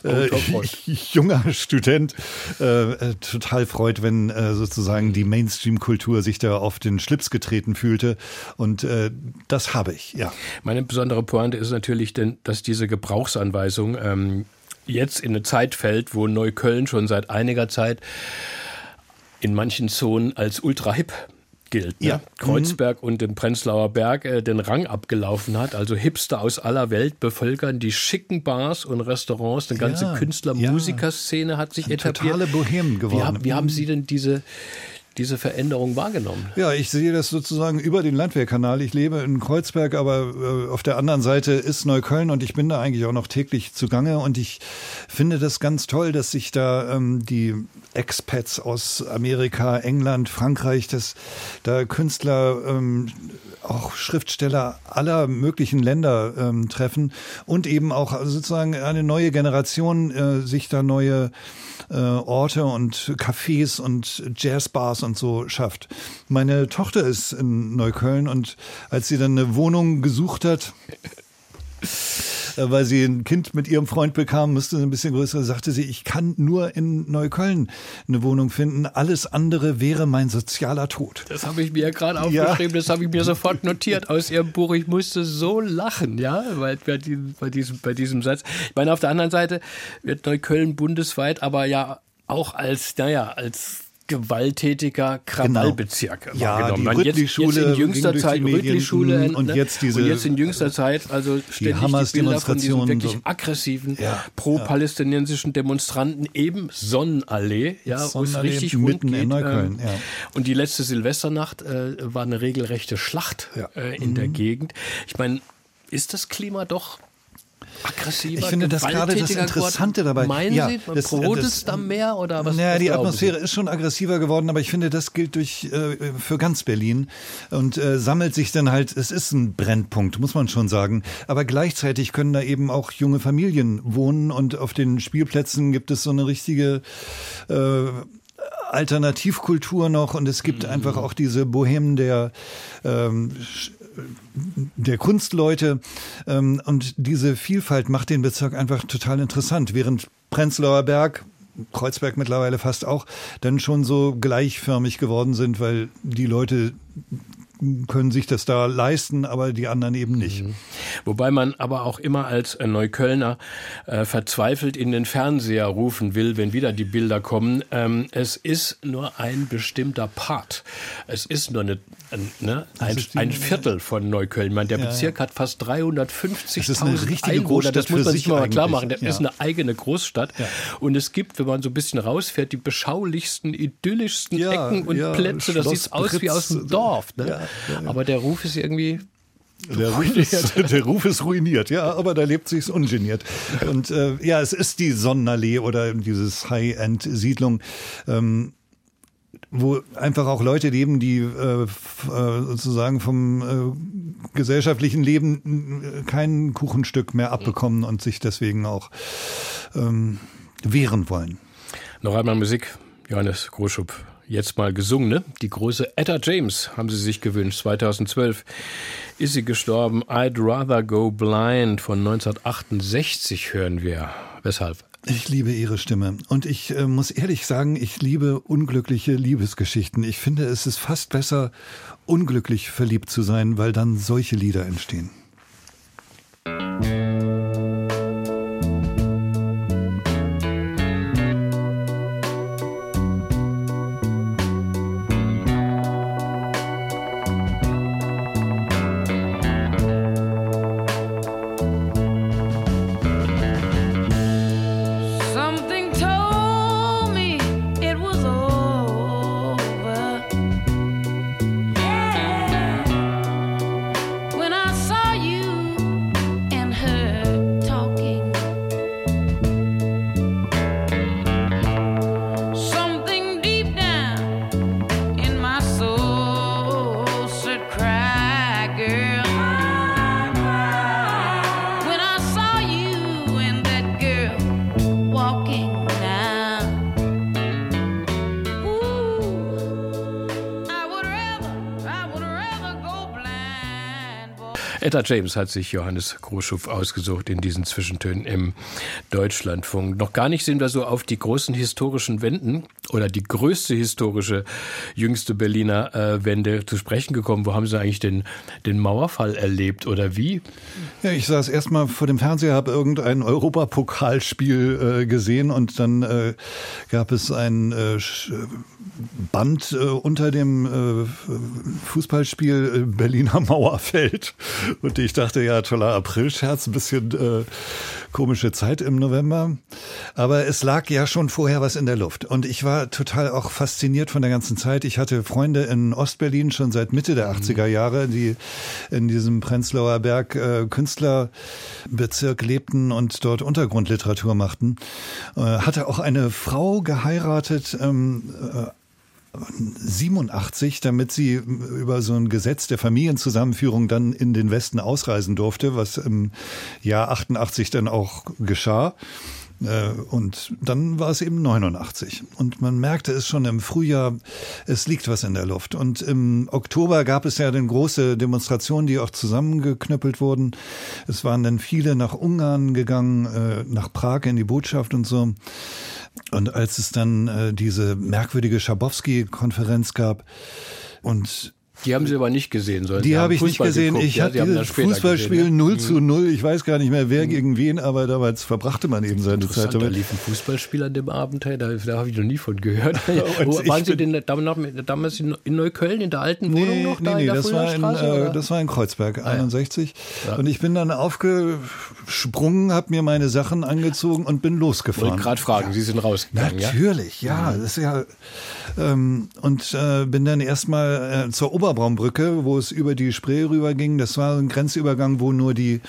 äh, Autor freut. junger Student äh, äh, total freut, wenn äh, sozusagen die Mainstream-Kultur sich da auf den Schlips getreten fühlte. Und äh, das habe ich, ja. Meine besondere Pointe ist natürlich, denn, dass diese Gebrauchsanweisung ähm, jetzt in eine Zeit fällt, wo Neukölln schon seit einiger Zeit in manchen Zonen als ultra hip gilt. Ne? Ja. Kreuzberg und im Prenzlauer Berg äh, den Rang abgelaufen hat. Also Hipster aus aller Welt bevölkern die schicken Bars und Restaurants. Eine ganze Ja, Künstler-Musikerszene hat sich Eine etabliert. totale Bohem Wie, geworden. haben- wie haben Sie denn diese, diese Veränderung wahrgenommen? Ja, ich sehe das sozusagen über den Landwehrkanal. Ich lebe in Kreuzberg, aber äh, auf der anderen Seite ist Neukölln und ich bin da eigentlich auch noch täglich zugange und ich finde das ganz toll, dass sich da ähm, die Expats aus Amerika, England, Frankreich, dass da Künstler, ähm, auch Schriftsteller aller möglichen Länder ähm, treffen und eben auch sozusagen eine neue Generation äh, sich da neue äh, Orte und Cafés und Jazzbars und so schafft. Meine Tochter ist in Neukölln und als sie dann eine Wohnung gesucht hat, weil sie ein Kind mit ihrem Freund bekam, müsste ein bisschen größer, sagte sie, ich kann nur in Neukölln eine Wohnung finden. Alles andere wäre mein sozialer Tod. Das habe ich mir ja gerade Ja. aufgeschrieben, das habe ich mir sofort notiert aus Ihrem Buch. Ich musste so lachen, ja, bei, diesem, bei, diesem, bei diesem Satz. Ich meine, auf der anderen Seite wird Neukölln bundesweit aber ja auch als, naja, als gewalttätiger Krawallbezirk Genau. Ja, die Man, jetzt, jetzt in jüngster die Zeit Rüttli-Schule und ne? jetzt diese- und jetzt in jüngster Zeit also ständig die, Bilder von diesen wirklich aggressiven Ja, pro-palästinensischen Demonstranten eben Sonnenallee, ja, wo es richtig mitten rund in geht. Neukölln, ähm, ja. und die letzte Silvesternacht äh, war eine regelrechte Schlacht Ja. äh, in der Gegend. Ich meine, ist das Klima doch aggressiver? Ich finde das gerade das Interessante dabei. Meinen Ja, Sie, man das- das- es da mehr oder was? Naja, was die Atmosphäre ist schon aggressiver geworden, aber ich finde, das gilt durch, äh, für ganz Berlin und äh, sammelt sich dann halt, es ist ein Brennpunkt, muss man schon sagen. Aber gleichzeitig können da eben auch junge Familien wohnen und auf den Spielplätzen gibt es so eine richtige äh, Alternativkultur noch und es gibt einfach auch diese Bohemen der ähm, der Kunstleute ähm, und diese Vielfalt macht den Bezirk einfach total interessant, während Prenzlauer Berg Kreuzberg mittlerweile fast auch, dann schon so gleichförmig geworden sind, weil die Leute können sich das da leisten, aber die anderen eben nicht. Mhm. Wobei man aber auch immer als Neuköllner äh, verzweifelt in den Fernseher rufen will, wenn wieder die Bilder kommen. Ähm, es ist nur ein bestimmter Part. Es ist nur eine, ne, ein, ein, Viertel von Neukölln. Man, der ja, Bezirk ja. hat fast 350.000 Einwohner. Das muss man sich mal klar machen. Das ja. ist eine eigene Großstadt. Und es gibt, wenn man so ein bisschen rausfährt, die beschaulichsten, idyllischsten Ecken und Plätze. Das sieht aus wie aus dem Dorf. Ne? Aber der Ruf ist irgendwie der Ruf, ist, der Ruf, ist, ruiniert, ja, aber da lebt sich's ungeniert. Und äh, ja, es ist die Sonnenallee oder dieses High-End-Siedlung. Ähm, wo einfach auch Leute leben, die äh, äh sozusagen vom äh, gesellschaftlichen Leben kein Kuchenstück mehr abbekommen und sich deswegen auch ähm, wehren wollen. Noch einmal Musik, Johannes Großschub jetzt mal gesungen. Ne? Die große Etta James haben sie sich gewünscht. 2012 ist sie gestorben. I'd Rather Go Blind von 1968 hören wir. Weshalb? Ich liebe ihre Stimme. Und ich äh, muss ehrlich sagen, ich liebe unglückliche Liebesgeschichten. Ich finde, es ist fast besser, unglücklich verliebt zu sein, weil dann solche Lieder entstehen. Etta James hat sich Johannes Großschupf ausgesucht in diesen Zwischentönen im Deutschlandfunk. Noch gar nicht sind wir so auf die großen historischen Wenden oder die größte historische jüngste Berliner äh, Wende zu sprechen gekommen. Wo haben Sie eigentlich den, den Mauerfall erlebt oder wie? Ja, ich saß erstmal vor dem Fernseher, habe irgendein Europapokalspiel äh, gesehen und dann äh, gab es ein äh, Band äh, unter dem äh, Fußballspiel äh, Berliner Mauerfeld. Und ich dachte, ja, toller Aprilscherz, ein bisschen äh, komische Zeit im November. Aber es lag ja schon vorher was in der Luft. Und ich war total auch fasziniert von der ganzen Zeit. Ich hatte Freunde in Ostberlin schon seit Mitte der 80er mhm. Jahre, die in diesem Prenzlauer Berg äh, Künstlerbezirk lebten und dort Untergrundliteratur machten. Äh, hatte auch eine Frau geheiratet, ähm, äh, 87, damit sie über so ein Gesetz der Familienzusammenführung dann in den Westen ausreisen durfte, was im Jahr 88 dann auch geschah. Äh, und dann war es eben 89. Und man merkte es schon im Frühjahr, es liegt was in der Luft. Und im Oktober gab es ja dann große Demonstrationen, die auch zusammengeknüppelt wurden. Es waren dann viele nach Ungarn gegangen, äh, nach Prag in die Botschaft und so. Und als es dann äh, diese merkwürdige Schabowski-Konferenz gab und die haben Sie aber nicht gesehen, sondern Die habe ich nicht gesehen. Geguckt. Ich ja, hatte dieses Fußballspiel gesehen, 0 zu 0. Ich weiß gar nicht mehr, wer mhm. gegen wen, aber damals verbrachte man eben seine Zeit damit. Da lief ein Fußballspiel an dem Abend, da, da habe ich noch nie von gehört. Wo, waren Sie denn damals in Neukölln, in der alten Wohnung nee, noch? Da nee, nee, das war, in, äh, das war in Kreuzberg, ah, 61. Ja. Und ich bin dann aufgesprungen, habe mir meine Sachen angezogen und bin losgefahren. Ich gerade fragen. Sie sind rausgegangen, Natürlich, ja. ja. Das ist ja ähm, und äh, bin dann erstmal äh, zur Ober Oberbraumbrücke, wo es über die Spree rüber ging. Das war ein Grenzübergang, wo nur die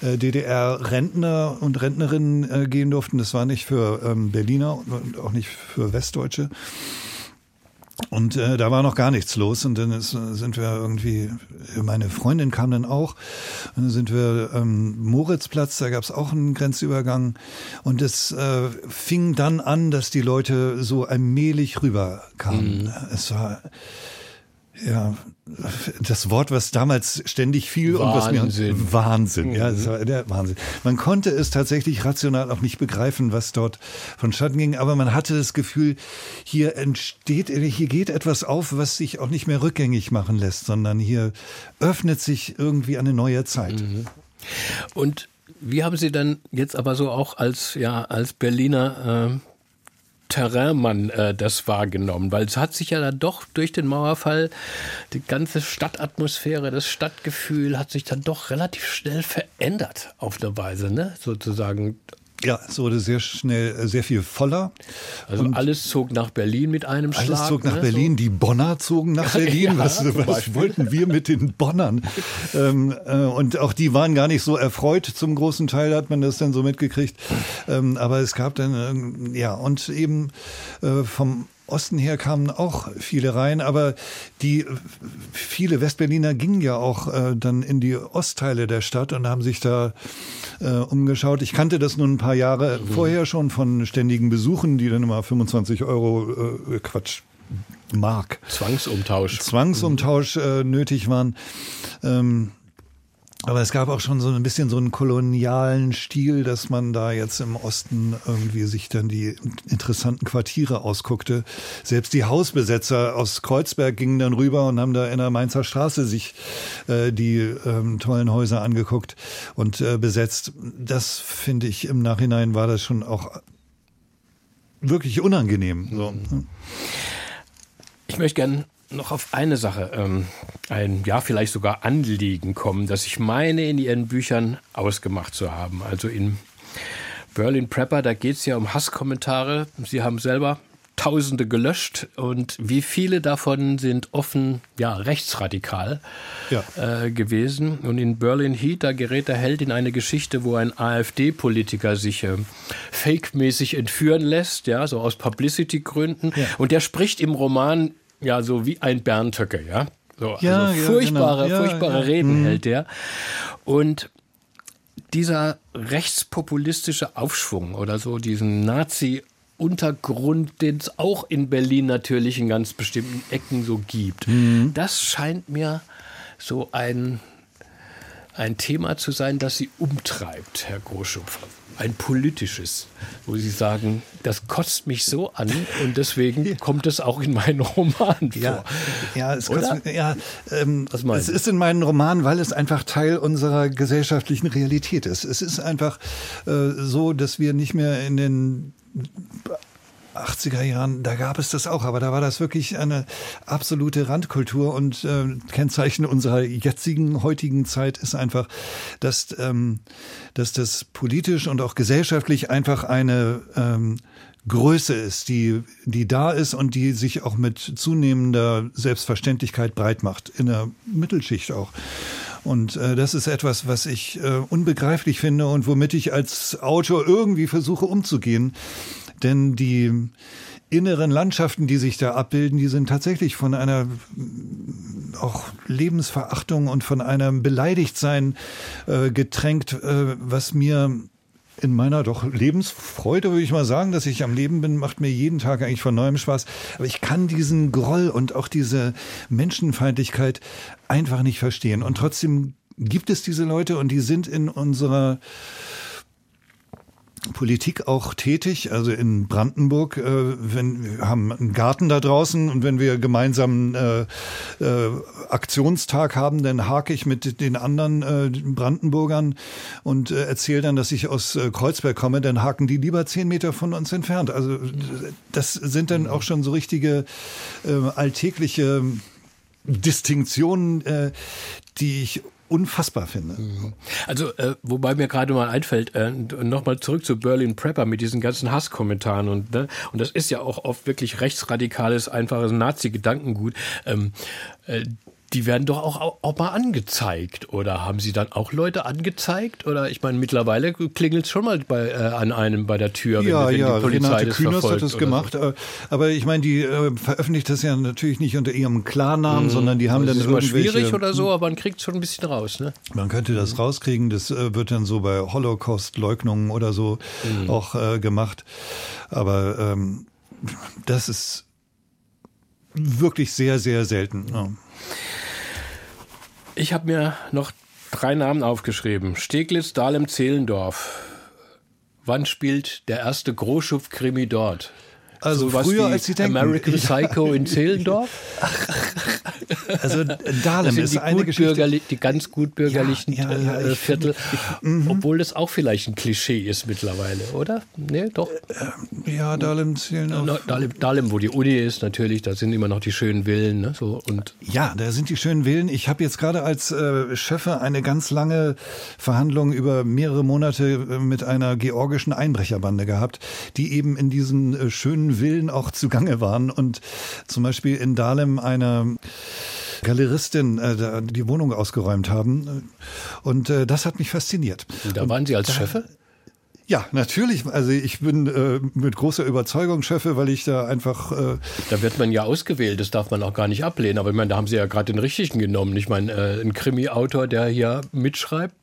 äh, DDR-Rentner und Rentnerinnen äh, gehen durften. Das war nicht für ähm, Berliner und auch nicht für Westdeutsche. Und äh, da war noch gar nichts los und dann ist, sind wir irgendwie, meine Freundin kam dann auch, und dann sind wir ähm, Moritzplatz, da gab es auch einen Grenzübergang und es äh, fing dann an, dass die Leute so allmählich rüberkamen. Mhm. Es war ja, das Wort, was damals ständig fiel Wahnsinn. und was mir Wahnsinn, ja, das war der Wahnsinn. Man konnte es tatsächlich rational auch nicht begreifen, was dort vonstatten ging, aber man hatte das Gefühl, hier entsteht, hier geht etwas auf, was sich auch nicht mehr rückgängig machen lässt, sondern hier öffnet sich irgendwie eine neue Zeit. Mhm. Und wie haben Sie dann jetzt aber so auch als ja als Berliner äh, Terrainmann äh, das wahrgenommen? Weil es hat sich ja dann doch durch den Mauerfall die ganze Stadtatmosphäre, das Stadtgefühl hat sich dann doch relativ schnell verändert auf eine Weise, ne? Sozusagen ja, es wurde sehr schnell äh, sehr viel voller. Also und alles zog nach Berlin mit einem alles Schlag. Alles zog nach ne? Berlin. Die Bonner zogen nach Berlin. ja, was, was wollten wir mit den Bonnern? ähm, äh, und auch die waren gar nicht so erfreut. Zum großen Teil hat man das dann so mitgekriegt. Ähm, aber es gab dann, äh, ja, und eben äh, vom Osten her kamen auch viele rein, aber die viele Westberliner gingen ja auch äh, dann in die Ostteile der Stadt und haben sich da äh, umgeschaut. Ich kannte das nun ein paar Jahre mhm. vorher schon von ständigen Besuchen, die dann immer 25 Euro äh, Quatsch Mark. Zwangsumtausch. Zwangsumtausch äh, nötig waren. Ähm, aber es gab auch schon so ein bisschen so einen kolonialen Stil, dass man da jetzt im Osten irgendwie sich dann die interessanten Quartiere ausguckte. Selbst die Hausbesetzer aus Kreuzberg gingen dann rüber und haben da in der Mainzer Straße sich äh, die ähm, tollen Häuser angeguckt und äh, besetzt. Das finde ich im Nachhinein war das schon auch wirklich unangenehm. So. Ich möchte gerne noch auf eine Sache, ähm, ein ja vielleicht sogar Anliegen kommen, das ich meine in Ihren Büchern ausgemacht zu haben. Also in Berlin Prepper, da geht es ja um Hasskommentare. Sie haben selber Tausende gelöscht und wie viele davon sind offen ja rechtsradikal ja. Äh, gewesen. Und in Berlin Heat, da gerät der Held in eine Geschichte, wo ein AfD-Politiker sich äh, fake-mäßig entführen lässt, ja, so aus Publicity-Gründen. Ja. Und der spricht im Roman ja, so wie ein Berntöcke, ja. So, ja, also furchtbare, genau. ja, furchtbare ja. Reden mhm. hält der. Und dieser rechtspopulistische Aufschwung oder so, diesen Nazi- Untergrund, den es auch in Berlin natürlich in ganz bestimmten Ecken so gibt. Mhm. Das scheint mir so ein, ein Thema zu sein, das Sie umtreibt, Herr Großschupfer ein politisches, wo Sie sagen, das kotzt mich so an und deswegen kommt es auch in meinen Romanen vor. Ja, ja, es, kotzt, ja ähm, es ist in meinen Romanen, weil es einfach Teil unserer gesellschaftlichen Realität ist. Es ist einfach äh, so, dass wir nicht mehr in den 80er Jahren, da gab es das auch, aber da war das wirklich eine absolute Randkultur und äh, Kennzeichen unserer jetzigen, heutigen Zeit ist einfach, dass, ähm, dass das politisch und auch gesellschaftlich einfach eine ähm, Größe ist, die, die da ist und die sich auch mit zunehmender Selbstverständlichkeit breit macht, in der Mittelschicht auch. Und äh, das ist etwas, was ich äh, unbegreiflich finde und womit ich als Autor irgendwie versuche umzugehen. Denn die inneren Landschaften, die sich da abbilden, die sind tatsächlich von einer auch Lebensverachtung und von einem Beleidigtsein äh, getränkt, äh, was mir in meiner doch Lebensfreude, würde ich mal sagen, dass ich am Leben bin, macht mir jeden Tag eigentlich von neuem Spaß. Aber ich kann diesen Groll und auch diese Menschenfeindlichkeit einfach nicht verstehen. Und trotzdem gibt es diese Leute und die sind in unserer Politik auch tätig, also in Brandenburg, äh, wenn wir haben einen Garten da draußen und wenn wir gemeinsam äh, äh, Aktionstag haben, dann hake ich mit den anderen äh, Brandenburgern und äh, erzähle dann, dass ich aus äh, Kreuzberg komme, dann haken die lieber zehn Meter von uns entfernt. Also das sind dann auch schon so richtige äh, alltägliche Distinktionen, äh, die ich unfassbar finde. Mhm. Also, äh, wobei mir gerade mal einfällt, äh, nochmal zurück zu Berlin Prepper mit diesen ganzen Hasskommentaren und, ne, und das ist ja auch oft wirklich rechtsradikales, einfaches Nazi-Gedankengut. Ähm, äh, die werden doch auch, auch mal angezeigt. Oder haben Sie dann auch Leute angezeigt? Oder ich meine, mittlerweile klingelt es schon mal bei, äh, an einem bei der Tür, wenn, ja, wenn ja, die Polizei Renate das Künast hat das gemacht. So. Äh, aber ich meine, die äh, veröffentlicht das ja natürlich nicht unter ihrem Klarnamen, mhm. sondern die haben das dann ist immer schwierig oder so, aber man kriegt schon ein bisschen raus. Ne? Man könnte das mhm. rauskriegen. Das äh, wird dann so bei Holocaust-Leugnungen oder so mhm. auch äh, gemacht. Aber ähm, das ist wirklich sehr, sehr selten. Ja. Ich habe mir noch drei Namen aufgeschrieben. Steglitz, Dahlem, Zehlendorf. Wann spielt der erste Großschupf-Krimi dort? Also so früher als Sie denken. American Psycho in Zehlendorf? Also Dahlem ist die eine Geschichte. Die ganz gut bürgerlichen ja, ja, ja, äh, Viertel. Finde, ich, obwohl das auch vielleicht ein Klischee ist mittlerweile, oder? Nee, doch. Äh, ja, Dahlem, Zehlendorf. Dahlem, Dahlem, wo die Uni ist natürlich, da sind immer noch die schönen Villen. Ne? So, und ja, da sind die schönen Villen. Ich habe jetzt gerade als äh, Chefe eine ganz lange Verhandlung über mehrere Monate äh, mit einer georgischen Einbrecherbande gehabt, die eben in diesen äh, schönen Willen auch zugange waren und zum Beispiel in Dahlem eine Galeristin äh, die Wohnung ausgeräumt haben. Und äh, das hat mich fasziniert. Da waren Sie als Chefe? Ja, natürlich. Also ich bin äh, mit großer Überzeugung Chefe, weil ich da einfach. Äh da wird man ja ausgewählt, das darf man auch gar nicht ablehnen. Aber ich meine, da haben Sie ja gerade den richtigen genommen. Ich meine, äh, ein Krimi-Autor, der hier mitschreibt,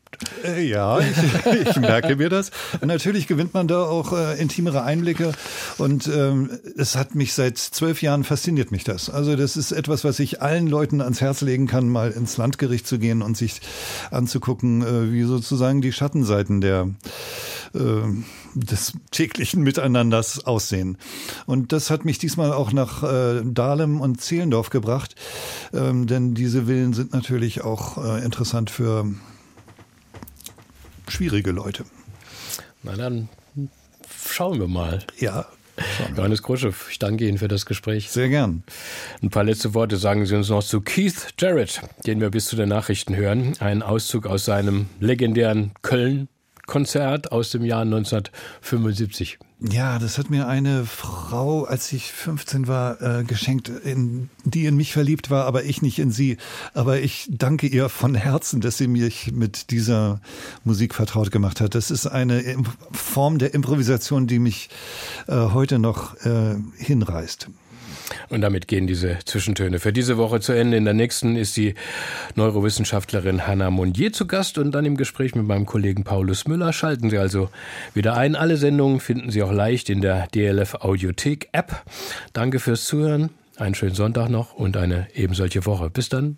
ja, ich, ich, merke mir das. Natürlich gewinnt man da auch äh, intimere Einblicke. Und ähm, es hat mich seit zwölf Jahren fasziniert mich das. Also das ist etwas, was ich allen Leuten ans Herz legen kann, mal ins Landgericht zu gehen und sich anzugucken, äh, wie sozusagen die Schattenseiten der äh, des täglichen Miteinanders aussehen. Und das hat mich diesmal auch nach äh, Dahlem und Zehlendorf gebracht, ähm, denn diese Villen sind natürlich auch äh, interessant für schwierige Leute. Na dann schauen wir mal. Ja. Johannes Kruschow, ich danke Ihnen für das Gespräch. Sehr gern. Ein paar letzte Worte sagen Sie uns noch zu Keith Jarrett, den wir bis zu den Nachrichten hören. Ein Auszug aus seinem legendären Köln Konzert aus dem Jahr 1975. Ja, das hat mir eine Frau, als ich 15 war, äh, geschenkt, in, die in mich verliebt war, aber ich nicht in sie. Aber ich danke ihr von Herzen, dass sie mich mit dieser Musik vertraut gemacht hat. Das ist eine Form der Improvisation, die mich äh, heute noch äh, hinreißt. Und damit gehen diese Zwischentöne für diese Woche zu Ende. In der nächsten ist die Neurowissenschaftlerin Hanna Mondier zu Gast und dann im Gespräch mit meinem Kollegen Paulus Müller. Schalten Sie also wieder ein. Alle Sendungen finden Sie auch leicht in der DLF Audiothek App. Danke fürs Zuhören. Einen schönen Sonntag noch und eine ebensolche Woche. Bis dann.